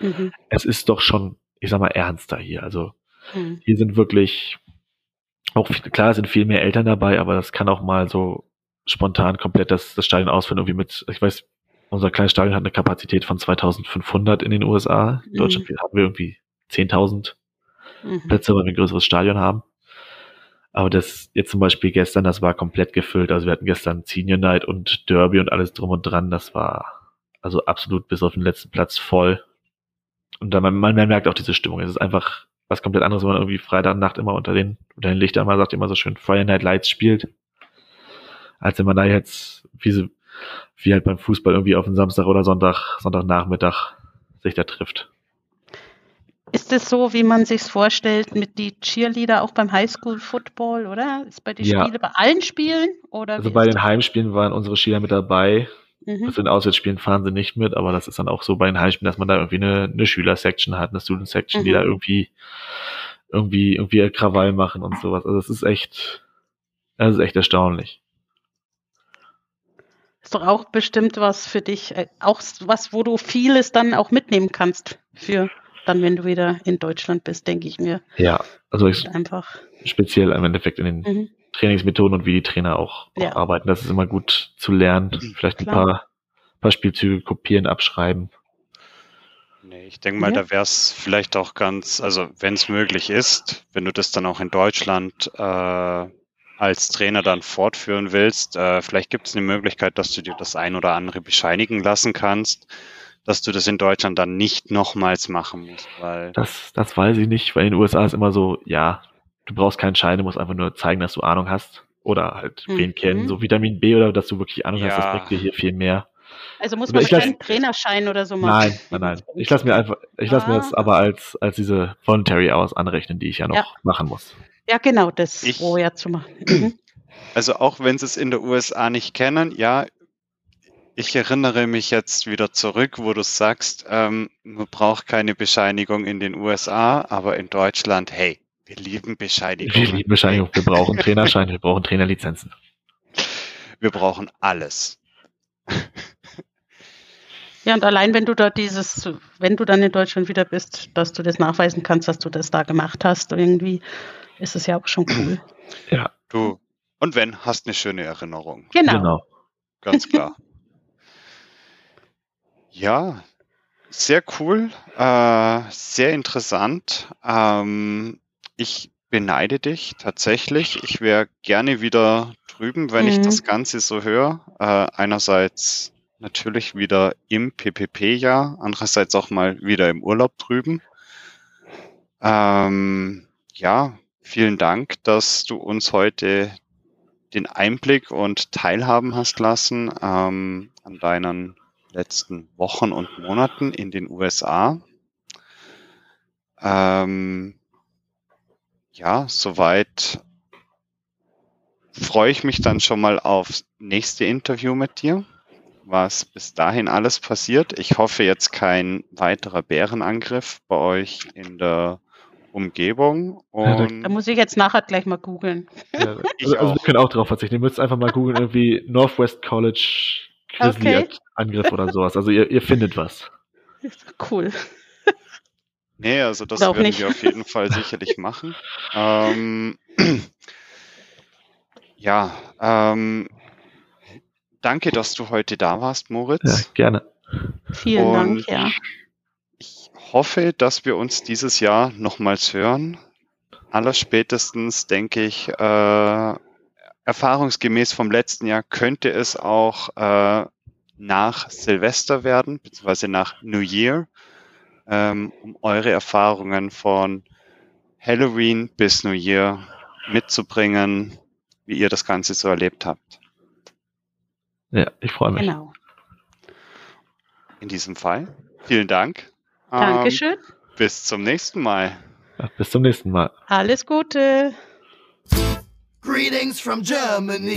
mhm. es ist doch schon, ich sag mal, ernster hier. Also mhm. hier sind wirklich auch klar sind viel mehr Eltern dabei, aber das kann auch mal so spontan komplett das, das Stadion ausfüllen, irgendwie mit, ich weiß, unser kleines Stadion hat eine Kapazität von 2500 in den USA. In mhm. Deutschland haben wir irgendwie 10.000 mhm. Plätze, weil wir ein größeres Stadion haben. Aber das jetzt zum Beispiel gestern, das war komplett gefüllt. Also wir hatten gestern Senior Night und Derby und alles drum und dran. Das war also absolut bis auf den letzten Platz voll. Und dann man, man merkt auch diese Stimmung. Es ist einfach was komplett anderes, wenn man irgendwie Freitagnacht immer unter den, unter den Lichtern mal sagt, immer so schön Friday Night Lights spielt, als wenn man da jetzt, wie, so, wie halt beim Fußball irgendwie auf den Samstag oder Sonntag, Sonntagnachmittag sich da trifft. Ist es so, wie man sich's vorstellt, mit die Cheerleader auch beim Highschool Football, oder? Ist bei den ja. Spielen bei allen Spielen oder? Also bei den Heimspielen waren unsere Cheerleader mit dabei. Mhm. Also in Auswärtsspielen fahren sie nicht mit, aber das ist dann auch so bei den Heimspielen, dass man da irgendwie eine, eine Schüler-Section hat, eine Student-Section, mhm. die da irgendwie, irgendwie, irgendwie Krawall machen und sowas. Also das ist echt, das ist echt erstaunlich. Ist doch auch bestimmt was für dich, äh, auch was, wo du vieles dann auch mitnehmen kannst für dann, wenn du wieder in Deutschland bist, denke ich mir. Ja, also ich einfach speziell im Endeffekt in den mhm. Trainingsmethoden und wie die Trainer auch, auch ja. arbeiten. Das ist immer gut zu lernen. Vielleicht ein paar, paar Spielzüge kopieren, abschreiben. Nee, ich denke mal, ja. da wäre es vielleicht auch ganz, also wenn es möglich ist, wenn du das dann auch in Deutschland äh, als Trainer dann fortführen willst, äh, vielleicht gibt es eine Möglichkeit, dass du dir das ein oder andere bescheinigen lassen kannst, dass du das in Deutschland dann nicht nochmals machen musst. Weil das, das weiß ich nicht, weil in den USA ist immer so, ja, du brauchst keinen Schein, du musst einfach nur zeigen, dass du Ahnung hast oder halt mhm. wen kennen, so Vitamin B oder dass du wirklich Ahnung ja. hast, das bringt dir hier viel mehr. Also muss man keinen Trainerschein oder so machen. Nein, nein, nein. Ich lasse mir einfach, ich lasse ah. mir das aber als, als diese Voluntary aus anrechnen, die ich ja noch ja. machen muss. Ja, genau, das ich, vorher zu machen. Mhm. Also auch wenn sie es in der USA nicht kennen, ja, ich erinnere mich jetzt wieder zurück, wo du sagst, ähm, man braucht keine Bescheinigung in den USA, aber in Deutschland, hey, wir lieben Bescheinigung. Wir lieben Bescheinigung. Wir brauchen Trainerschein, wir brauchen Trainerlizenzen. Wir brauchen alles. Ja, und allein wenn du da dieses, wenn du dann in Deutschland wieder bist, dass du das nachweisen kannst, dass du das da gemacht hast, irgendwie, ist es ja auch schon cool. Ja. Du. Und wenn, hast eine schöne Erinnerung. Genau. genau. Ganz klar. ja, sehr cool, äh, sehr interessant. Ähm, ich beneide dich tatsächlich. Ich wäre gerne wieder drüben, wenn mhm. ich das Ganze so höre. Äh, einerseits natürlich wieder im PPP-Jahr, andererseits auch mal wieder im Urlaub drüben. Ähm, ja, vielen Dank, dass du uns heute den Einblick und Teilhaben hast lassen ähm, an deinen letzten Wochen und Monaten in den USA. Ähm, ja, soweit freue ich mich dann schon mal aufs nächste Interview mit dir, was bis dahin alles passiert. Ich hoffe jetzt kein weiterer Bärenangriff bei euch in der Umgebung. Und da muss ich jetzt nachher gleich mal googeln. Ja, also, also, wir können auch drauf verzichten. Ihr müsst einfach mal googeln, irgendwie Northwest College Grizzly okay. Angriff oder sowas. Also ihr, ihr findet was. Cool. Nee, also das werden nicht. wir auf jeden Fall sicherlich machen. Ähm, ja, ähm, danke, dass du heute da warst, Moritz. Ja, gerne. Vielen Und Dank, ja. Ich hoffe, dass wir uns dieses Jahr nochmals hören. Allerspätestens, denke ich, äh, erfahrungsgemäß vom letzten Jahr könnte es auch äh, nach Silvester werden, beziehungsweise nach New Year ähm, um eure Erfahrungen von Halloween bis New Year mitzubringen, wie ihr das Ganze so erlebt habt. Ja, ich freue mich. Genau. In diesem Fall, vielen Dank. Dankeschön. Ähm, bis zum nächsten Mal. Ja, bis zum nächsten Mal. Alles Gute. Greetings from Germany.